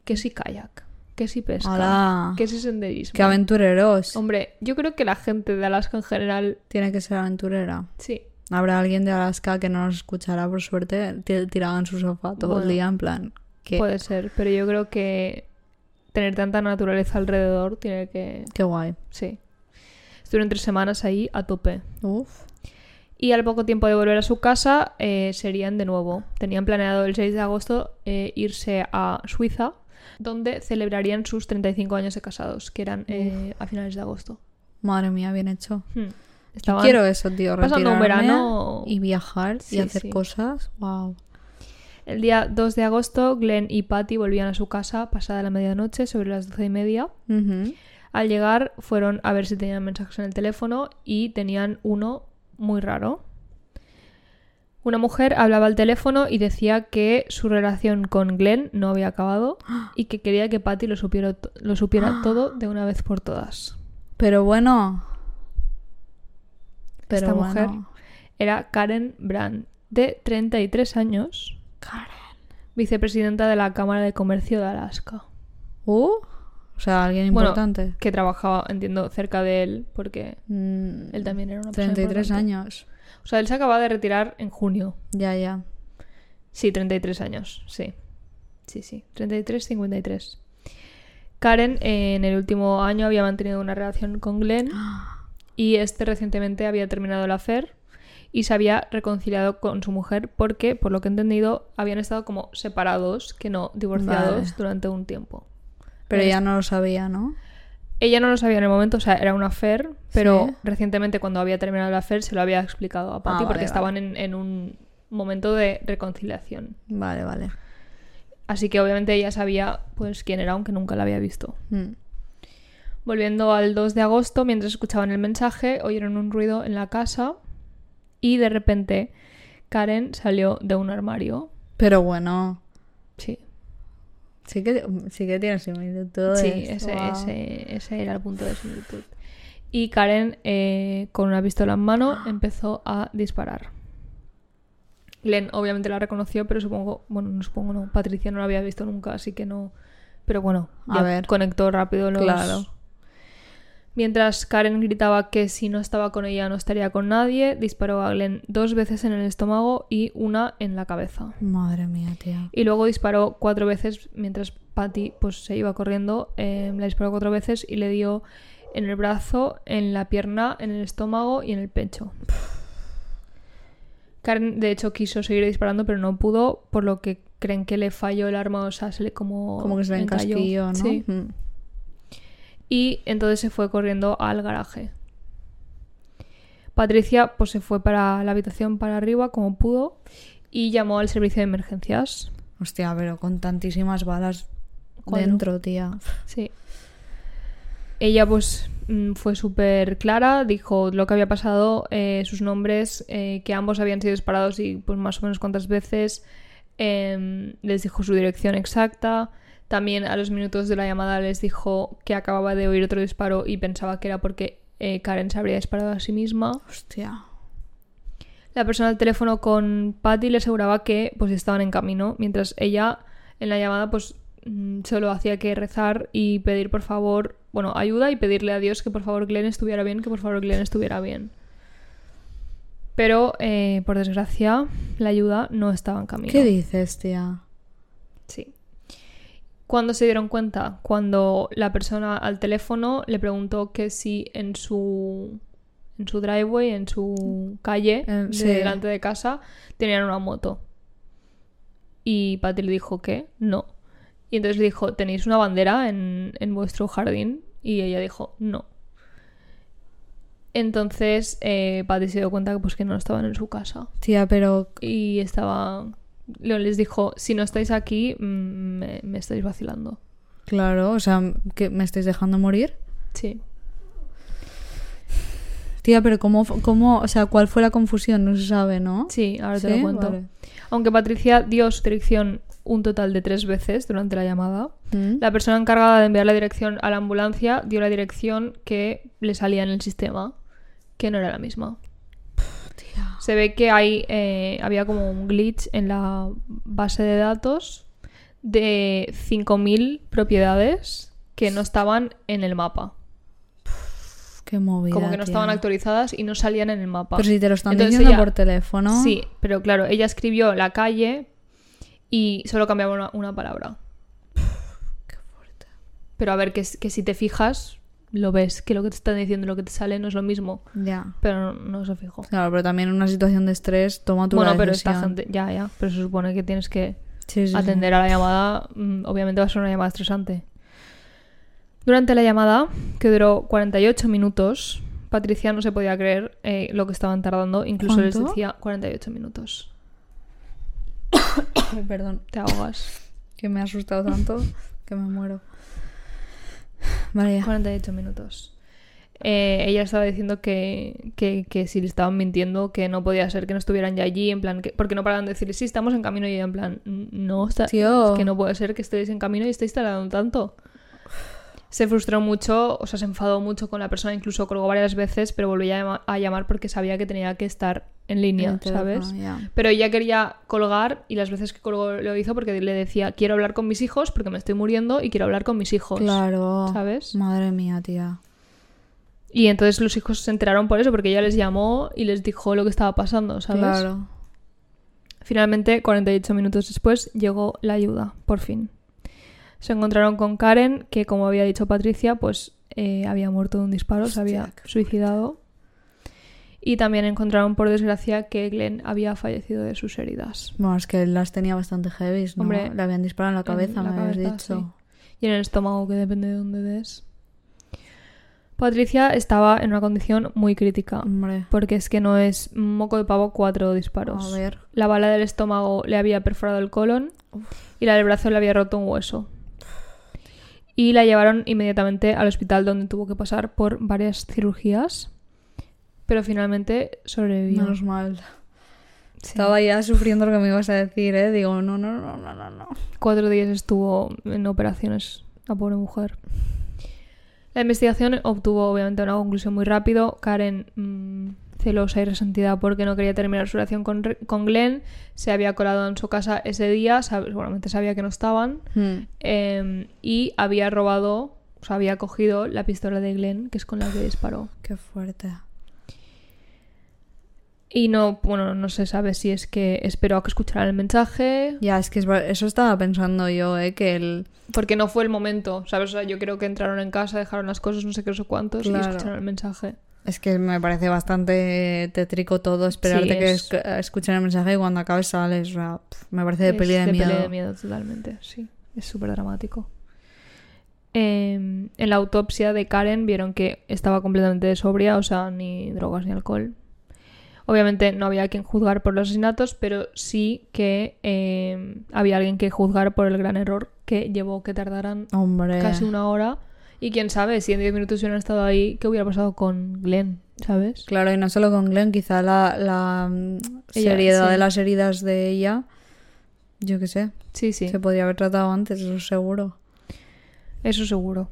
Que si kayak, que si pesca, que si senderismo. ¡Qué aventureros! Hombre, yo creo que la gente de Alaska en general, Tiene que ser aventurera. sí. Habrá alguien de Alaska que no nos escuchará, por suerte, ti- tirado en su sofá todo Bueno, el día, en plan. ¿Qué? Puede ser, pero yo creo que tener tanta naturaleza alrededor tiene que... Qué guay. Sí. Estuvieron tres semanas ahí a tope. Uf. Y al poco tiempo de volver a su casa, eh, serían de nuevo. Tenían planeado el 6 de agosto eh, irse a Suiza, donde celebrarían sus 35 años de casados, que eran eh, a finales de agosto. Madre mía, bien hecho. Hmm. Estaban Quiero eso, tío. pasando un verano- Y viajar y hacer sí. cosas. Wow. El día 2 de agosto, Glenn y Patty volvían a su casa pasada la medianoche, sobre las 12 y media. Al llegar, fueron a ver si tenían mensajes en el teléfono y tenían uno muy raro. Una mujer hablaba al teléfono y decía que su relación con Glenn no había acabado y que quería que Patty lo supiera, lo supiera todo de una vez por todas. Pero bueno. Pero Esta mujer bueno. era Karen Brand, de 33 años, Karen. vicepresidenta de la Cámara de Comercio de Alaska. Uh, o sea, alguien Bueno, importante. Que trabajaba, entiendo, cerca de él, porque Mm, él también era una persona 33 importante. años. O sea, él se acaba de retirar en junio. Ya, ya. Sí, 33 años, sí. Sí, sí, 33, 53. Karen eh, en el último año había mantenido una relación con Glenn y este recientemente había terminado el affair y se había reconciliado con su mujer porque, por lo que he entendido, habían estado como separados, que no divorciados, Vale. durante un tiempo. Pero ya no lo sabía, ¿no? Ella no lo sabía en el momento, o sea, era un affair, pero Sí. recientemente cuando había terminado el affair se lo había explicado a Patty Ah, porque vale, estaban en, en un momento de reconciliación. Vale, vale. Así que obviamente ella sabía pues quién era, aunque nunca la había visto. Mm. Volviendo al 2 de agosto, mientras escuchaban el mensaje, oyeron un ruido en la casa y de repente Karen salió de un armario. Pero bueno, Sí, sí que, sí que tiene similitud sí, ese, wow. ese, ese era el punto de similitud. Y Karen, eh, con una pistola en mano, empezó a disparar. Glenn obviamente la reconoció, pero supongo, bueno, no supongo, no, Patricia no la había visto nunca, así que no. Pero bueno, A ver. conectó rápido los. Claro. Mientras Karen gritaba que si no estaba con ella no estaría con nadie, disparó a Glenn dos veces en el estómago y una en la cabeza. Madre mía, tía. Y luego disparó cuatro veces mientras Patty pues, se iba corriendo. eh, la disparó cuatro veces y le dio en el brazo, en la pierna, en el estómago y en el pecho. Karen, de hecho, quiso seguir disparando, pero no pudo, por lo que creen que le falló el arma, o sea, se le como. Como que se le encalló. ¿no? Sí. Mm. Y entonces se fue corriendo al garaje. Patricia pues se fue para la habitación para arriba como pudo y llamó al servicio de emergencias. Hostia, pero con tantísimas balas dentro, tía. Sí. Ella pues mm, fue súper clara, dijo lo que había pasado, eh, sus nombres, eh, que ambos habían sido disparados y pues más o menos cuántas veces, em, les dijo su dirección exacta. También a los minutos de la llamada les dijo que acababa de oír otro disparo y pensaba que era porque eh, Karen se habría disparado a sí misma. Hostia. La persona al teléfono con Patty le aseguraba que pues estaban en camino, mientras ella en la llamada pues mm, solo hacía que rezar y pedir por favor, bueno, ayuda y pedirle a Dios que por favor Glenn estuviera bien, que por favor Glenn estuviera bien. Pero, eh, por desgracia, la ayuda no estaba en camino. ¿Qué dices, tía? Sí. Cuando se dieron cuenta, cuando la persona al teléfono le preguntó que si en su en su driveway, en su calle, Eh, de delante de casa, tenían una moto. Y Patty le dijo que no. Y entonces le dijo, ¿tenéis una bandera en, en vuestro jardín? Y ella dijo, no. Entonces eh, Patty se dio cuenta que pues que no estaban en su casa Tía, pero y estaba Leo les dijo si no estáis aquí mm, me, me estáis vacilando claro, o sea, que me estáis dejando morir. sí Tía, pero cómo, cómo, o sea, ¿cuál fue la confusión? No se sabe, ¿no? sí ahora te ¿Sí? lo cuento Vale. aunque Patricia dio su dirección un total de tres veces durante la llamada Mm. la persona encargada de enviar la dirección a la ambulancia dio la dirección que le salía en el sistema que no era la misma. Se ve que hay eh, había como un glitch en la base de datos de 5.000 propiedades que no estaban en el mapa Qué movida. como que no estaban actualizadas y no salían en el mapa. Pero si te lo están Entonces diciendo ella- por teléfono. Sí, pero claro, ella escribió la calle y solo cambiaba una, una palabra. Qué fuerte. Pero a ver, que, que si te fijas, lo ves, que lo que te están diciendo y lo que te sale no es lo mismo. Ya. Pero no, no se fijó. Claro, pero también en una situación de estrés toma tu Bueno, la pero esta gente, ya, ya, pero se supone que tienes que Sí, sí, sí. atender a la llamada, mm, obviamente va a ser una llamada estresante. Durante la llamada, que duró 48 minutos, Patricia no se podía creer eh, lo que estaban tardando, incluso les decía 48 minutos. Perdón, Te ahogas. que me ha asustado tanto que me muero. Vale, ya. 48 minutos. Eh, ella estaba diciendo que, que, que si le estaban mintiendo, que no podía ser que no estuvieran ya allí, en plan, que, porque no paraban de decir, sí, estamos en camino, y ella en plan, no, está, es que no puede ser que estéis en camino y estéis tardando tanto. Se frustró mucho, o sea, se enfadó mucho con la persona, incluso colgó varias veces, pero volvió a, llama- a llamar porque sabía que tenía que estar en línea, El teléfono, ¿sabes? Pero ella quería colgar y las veces que colgó lo hizo porque le decía, quiero hablar con mis hijos porque me estoy muriendo y quiero hablar con mis hijos. Claro. ¿Sabes? Madre mía, tía. Y entonces los hijos se enteraron por eso, porque ella les llamó y les dijo lo que estaba pasando, ¿sabes? Claro. Finalmente, 48 minutos después, llegó la ayuda, por fin. Se encontraron con Karen, que como había dicho Patricia, pues eh, había muerto de un disparo, se había suicidado. Y también encontraron, por desgracia, que Glenn había fallecido de sus heridas. Bueno, es que las tenía bastante heavy, ¿no? Hombre, Le habían disparado en la cabeza, en la me habías cabeza, dicho. Y en el estómago, que depende de dónde des. Patricia estaba en una condición muy crítica. Hombre. Porque es que no es moco de pavo cuatro disparos. A ver. La bala del estómago le había perforado el colon y la del brazo le había roto un hueso. Y la llevaron inmediatamente al hospital donde tuvo que pasar por varias cirugías. Pero finalmente sobrevivió. Menos mal. Sí. Estaba ya sufriendo lo que me ibas a decir, ¿eh? Digo, no, no, no, no, no, no. Cuatro días estuvo en operaciones la pobre mujer. La investigación obtuvo obviamente una conclusión muy rápido. Karen, mm, celosa y resentida porque no quería terminar su relación con, con Glenn, se había colado en su casa ese día, sab- seguramente sabía que no estaban, Hmm. eh, y había robado, o sea, había cogido la pistola de Glenn, que es con la que disparó. Qué fuerte. Y no, bueno, no se sabe si es que esperó a que escuchara el mensaje, Ya, es que eso estaba pensando yo, ¿eh? Que el... porque no fue el momento, ¿sabes? O sea, yo creo que entraron en casa, dejaron las cosas, no sé qué, no sé cuántos, y escucharon el mensaje. Es que me parece bastante tétrico todo esperarte Sí, que es- esc- escuchen el mensaje y cuando acabes sales. me parece de peli de, miedo. peli de miedo totalmente, sí. Es súper dramático. Eh, en la autopsia de Karen vieron que estaba completamente sobria, o sea, ni drogas ni alcohol. Obviamente no había quien juzgar por los asesinatos, pero sí que eh, había alguien que juzgar por el gran error que llevó que tardaran Hombre. casi una hora. Y quién sabe, si en 10 minutos hubieran estado ahí, ¿qué hubiera pasado con Glenn? ¿Sabes? Claro, y no solo con Glenn, quizá la, la mm, Ella, seriedad sí. de las heridas de ella, yo qué sé, Sí, sí. se podría haber tratado antes, eso seguro. Eso seguro.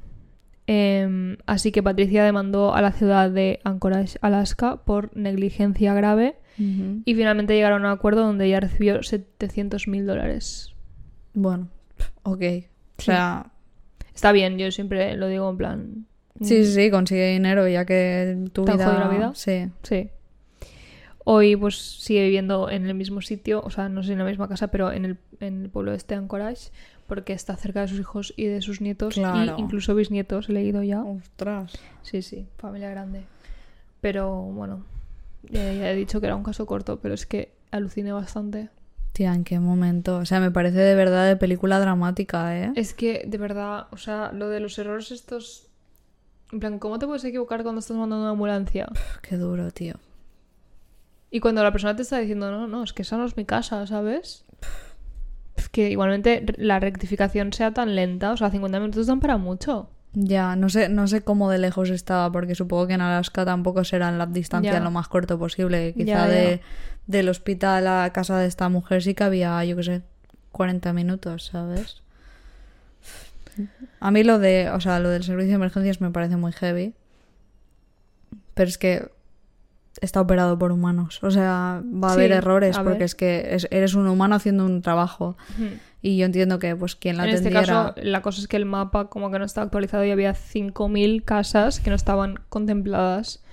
Em, así que Patricia demandó a la ciudad de Anchorage, Alaska, por negligencia grave y finalmente llegaron a un acuerdo donde ella recibió 700 mil dólares. Bueno, ok. O sea, Está bien, yo siempre lo digo en plan. sí, sí, sí, consigue dinero ya que tu ¿Te han vida... la vida? Sí. Sí. Hoy pues sigue viviendo en el mismo sitio, o sea, no sé en la misma casa, pero en el, en el pueblo este de Anchorage, porque está cerca de sus hijos y de sus nietos Claro. y incluso bisnietos, he leído ya. Ostras. Sí, sí, familia grande. Pero bueno, ya, ya he dicho que era un caso corto, pero es que aluciné bastante. Tía, ¿en qué momento? O sea, me parece de verdad de película dramática, ¿eh? Es que, de verdad, o sea, lo de los errores estos... En plan, ¿cómo te puedes equivocar cuando estás mandando una ambulancia? Qué duro, tío. Y cuando la persona te está diciendo, no, no, es que esa no es mi casa, ¿sabes? Es que igualmente la rectificación sea tan lenta, o sea, 50 minutos dan para mucho. Ya, no sé, no sé cómo de lejos estaba, porque supongo que en Alaska tampoco serán las distancias lo más corto posible. Quizá Ya, ya. de, del hospital a la casa de esta mujer sí que había, yo qué sé, 40 minutos, ¿sabes? A mí lo de, o sea, lo del servicio de emergencias me parece muy heavy. Pero es que está operado por humanos. O sea, va a Sí, haber errores a porque es que es- eres un humano haciendo un trabajo. Y yo entiendo que, pues, quien la en este caso, la cosa es que el mapa como que no está actualizado y había 5.000 casas que no estaban contempladas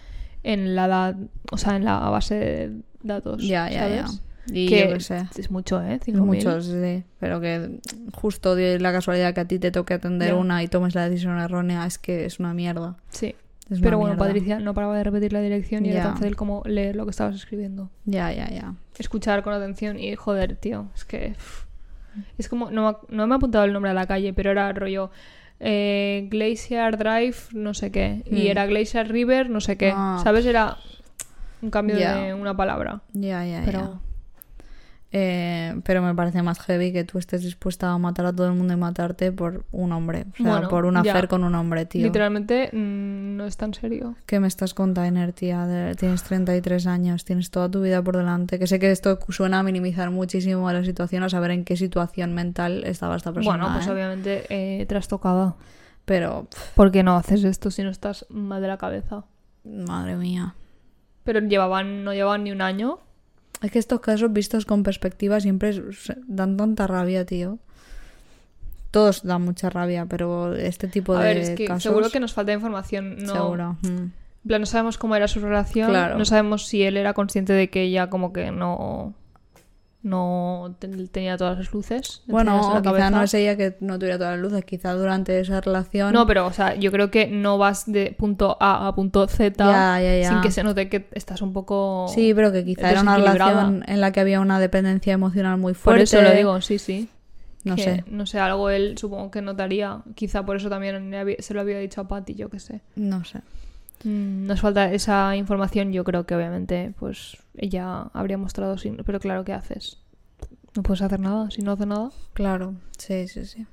en la edad, o sea, en la base de datos. Ya, ya, ya. Y que yo qué sé. es mucho, ¿eh? 5.000. Muchos, sí. Pero que justo la casualidad que a ti te toque atender una y tomes la decisión errónea es que es una mierda. Sí. Es Pero bueno, mierda. Patricia no paraba de repetir la dirección y era tan fácil como leer lo que estabas escribiendo. Ya, ya, ya. Escuchar con atención y joder, tío, es que... Es como, no, me- no me ha apuntado el nombre a la calle, pero era rollo eh, Glacier Drive, no sé qué. Y Mm. era Glacier River, no sé qué. Ah. ¿Sabes? Era un cambio de una palabra. Ya, ya, Pero ya. Eh, pero me parece más heavy que tú estés dispuesta a matar a todo el mundo y matarte por un hombre. O sea, Bueno, por ya. affair con un hombre, tío. literalmente mm, no es tan serio. ¿Qué me estás contando, tía? De- tienes 33 años, tienes toda tu vida por delante. Que sé que esto suena a minimizar muchísimo la situación, a saber en qué situación mental estaba esta persona. bueno, pues ¿eh? obviamente eh, trastocada. Pero, ¿Por qué no haces esto si no estás mal de la cabeza? madre mía. Pero llevaban, no llevaban ni un año. Es que estos casos vistos con perspectiva siempre dan tanta rabia, tío. Todos dan mucha rabia, pero este tipo A de ver, es que casos... seguro que nos falta información. No, Seguro. mm. No sabemos cómo era su relación. Claro. No sabemos si él era consciente de que ella como que no... No ten- tenía todas las luces. Bueno, o quizá no es ella que no tuviera todas las luces, quizá durante esa relación... No, pero, o sea, yo creo que no vas de punto A a punto Z Ya, ya, ya. sin que se note que estás un poco... Sí, pero que quizá era una relación en la que había una dependencia emocional muy Por fuerte. eso lo digo, sí, sí. No Que, sé, No sé, algo él supongo que notaría. Quizá por eso también se lo había dicho a Patty, yo qué sé. no sé. Mm, Nos falta esa información, yo creo que obviamente pues ella habría mostrado signos, pero claro, ¿qué haces? No puedes hacer nada, si no hace nada. Claro, sí, sí, sí.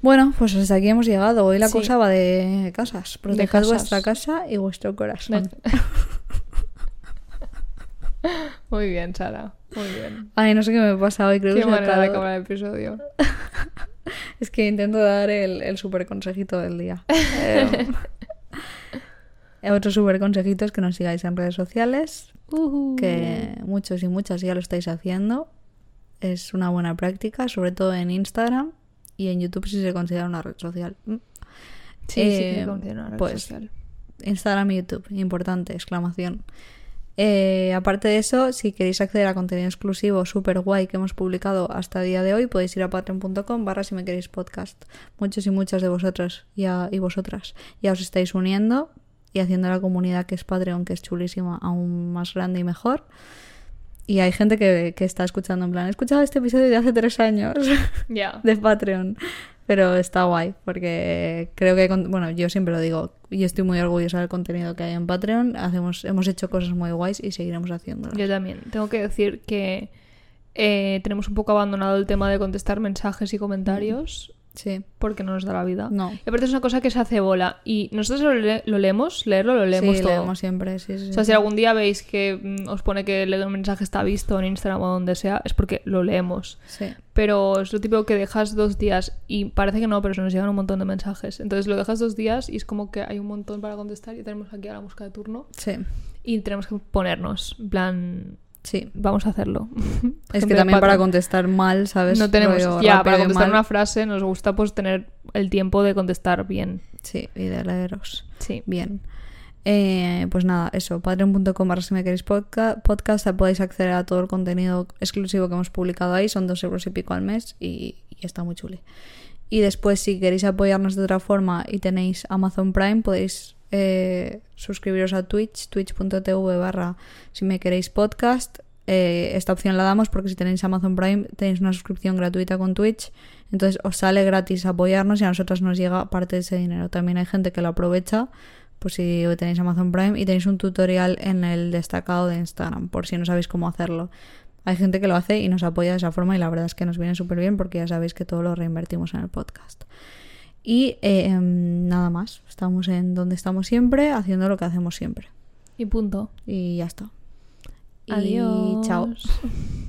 Bueno, pues hasta aquí hemos llegado. Hoy la Sí. cosa va de casas. Casas. vuestra casa y vuestro corazón. Muy bien, Sara, muy bien. Ay, no sé qué me pasa hoy. Creo Qué que manera de acaba- acabar el episodio. Es que intento dar el, el super consejito del día. otro super consejito es que nos sigáis en redes sociales, que muchos y muchas ya lo estáis haciendo. Es una buena práctica, sobre todo en Instagram y en YouTube si se considera una red social. Mm. Sí, sí Eh, se considera una red pues, social. Instagram y YouTube, importante, exclamación. Eh, aparte de eso, si queréis acceder a contenido exclusivo super guay que hemos publicado hasta el día de hoy, podéis ir a patreon.com barra si me queréis podcast. Muchos y muchas de vosotros ya, y vosotras ya os estáis uniendo y haciendo la comunidad que es Patreon, que es chulísima, aún más grande y mejor. Y hay gente que, que está escuchando en plan, he escuchado este episodio de hace tres años Ya. de Patreon. Pero está guay, porque creo que, bueno, yo siempre lo digo, y estoy muy orgullosa del contenido que hay en Patreon. Hacemos, hemos hecho cosas muy guays y seguiremos haciéndolo. Yo también. Tengo que decir que eh, tenemos un poco abandonado el tema de contestar mensajes y comentarios Sí, porque no nos da la vida. no. Y aparte es una cosa que se hace bola. Y nosotros lo, le- lo leemos, leerlo lo leemos sí, todo. leemos siempre, sí, sí. O sea, si algún día veis que mm, os pone que el mensaje está visto en Instagram o donde sea, es porque lo leemos. Sí, Pero es lo típico que dejas dos días y parece que no, pero se nos llegan un montón de mensajes. Entonces lo dejas dos días y es como que hay un montón para contestar y tenemos aquí a la música de turno sí, y tenemos que ponernos. En plan, Sí. vamos a hacerlo. Es que también para pa- contestar mal, ¿sabes? No tenemos, Rollo ya, rápido para contestar mal. una frase nos gusta pues tener el tiempo de contestar bien. Sí, y de leeros. Sí. Bien. Eh, pues nada, eso, patreon.com barra si me queréis podca- podcast, podéis acceder a todo el contenido exclusivo que hemos publicado ahí, son dos euros y pico al mes y, y está muy chuli. Y después, si queréis apoyarnos de otra forma y tenéis Amazon Prime, podéis eh, suscribiros a Twitch, twitch.tv barra si me queréis podcast. Eh, esta opción la damos porque si tenéis Amazon Prime tenéis una suscripción gratuita con Twitch, entonces os sale gratis apoyarnos y a nosotros nos llega parte de ese dinero. También hay gente que lo aprovecha, pues si tenéis Amazon Prime y tenéis un tutorial en el destacado de Instagram, por si no sabéis cómo hacerlo. Hay gente que lo hace y nos apoya de esa forma y la verdad es que nos viene súper bien porque ya sabéis que todo lo reinvertimos en el podcast. Y eh, em, nada más, estamos en donde estamos siempre, haciendo lo que hacemos siempre. Y punto. Y ya está. Y Adiós. chao.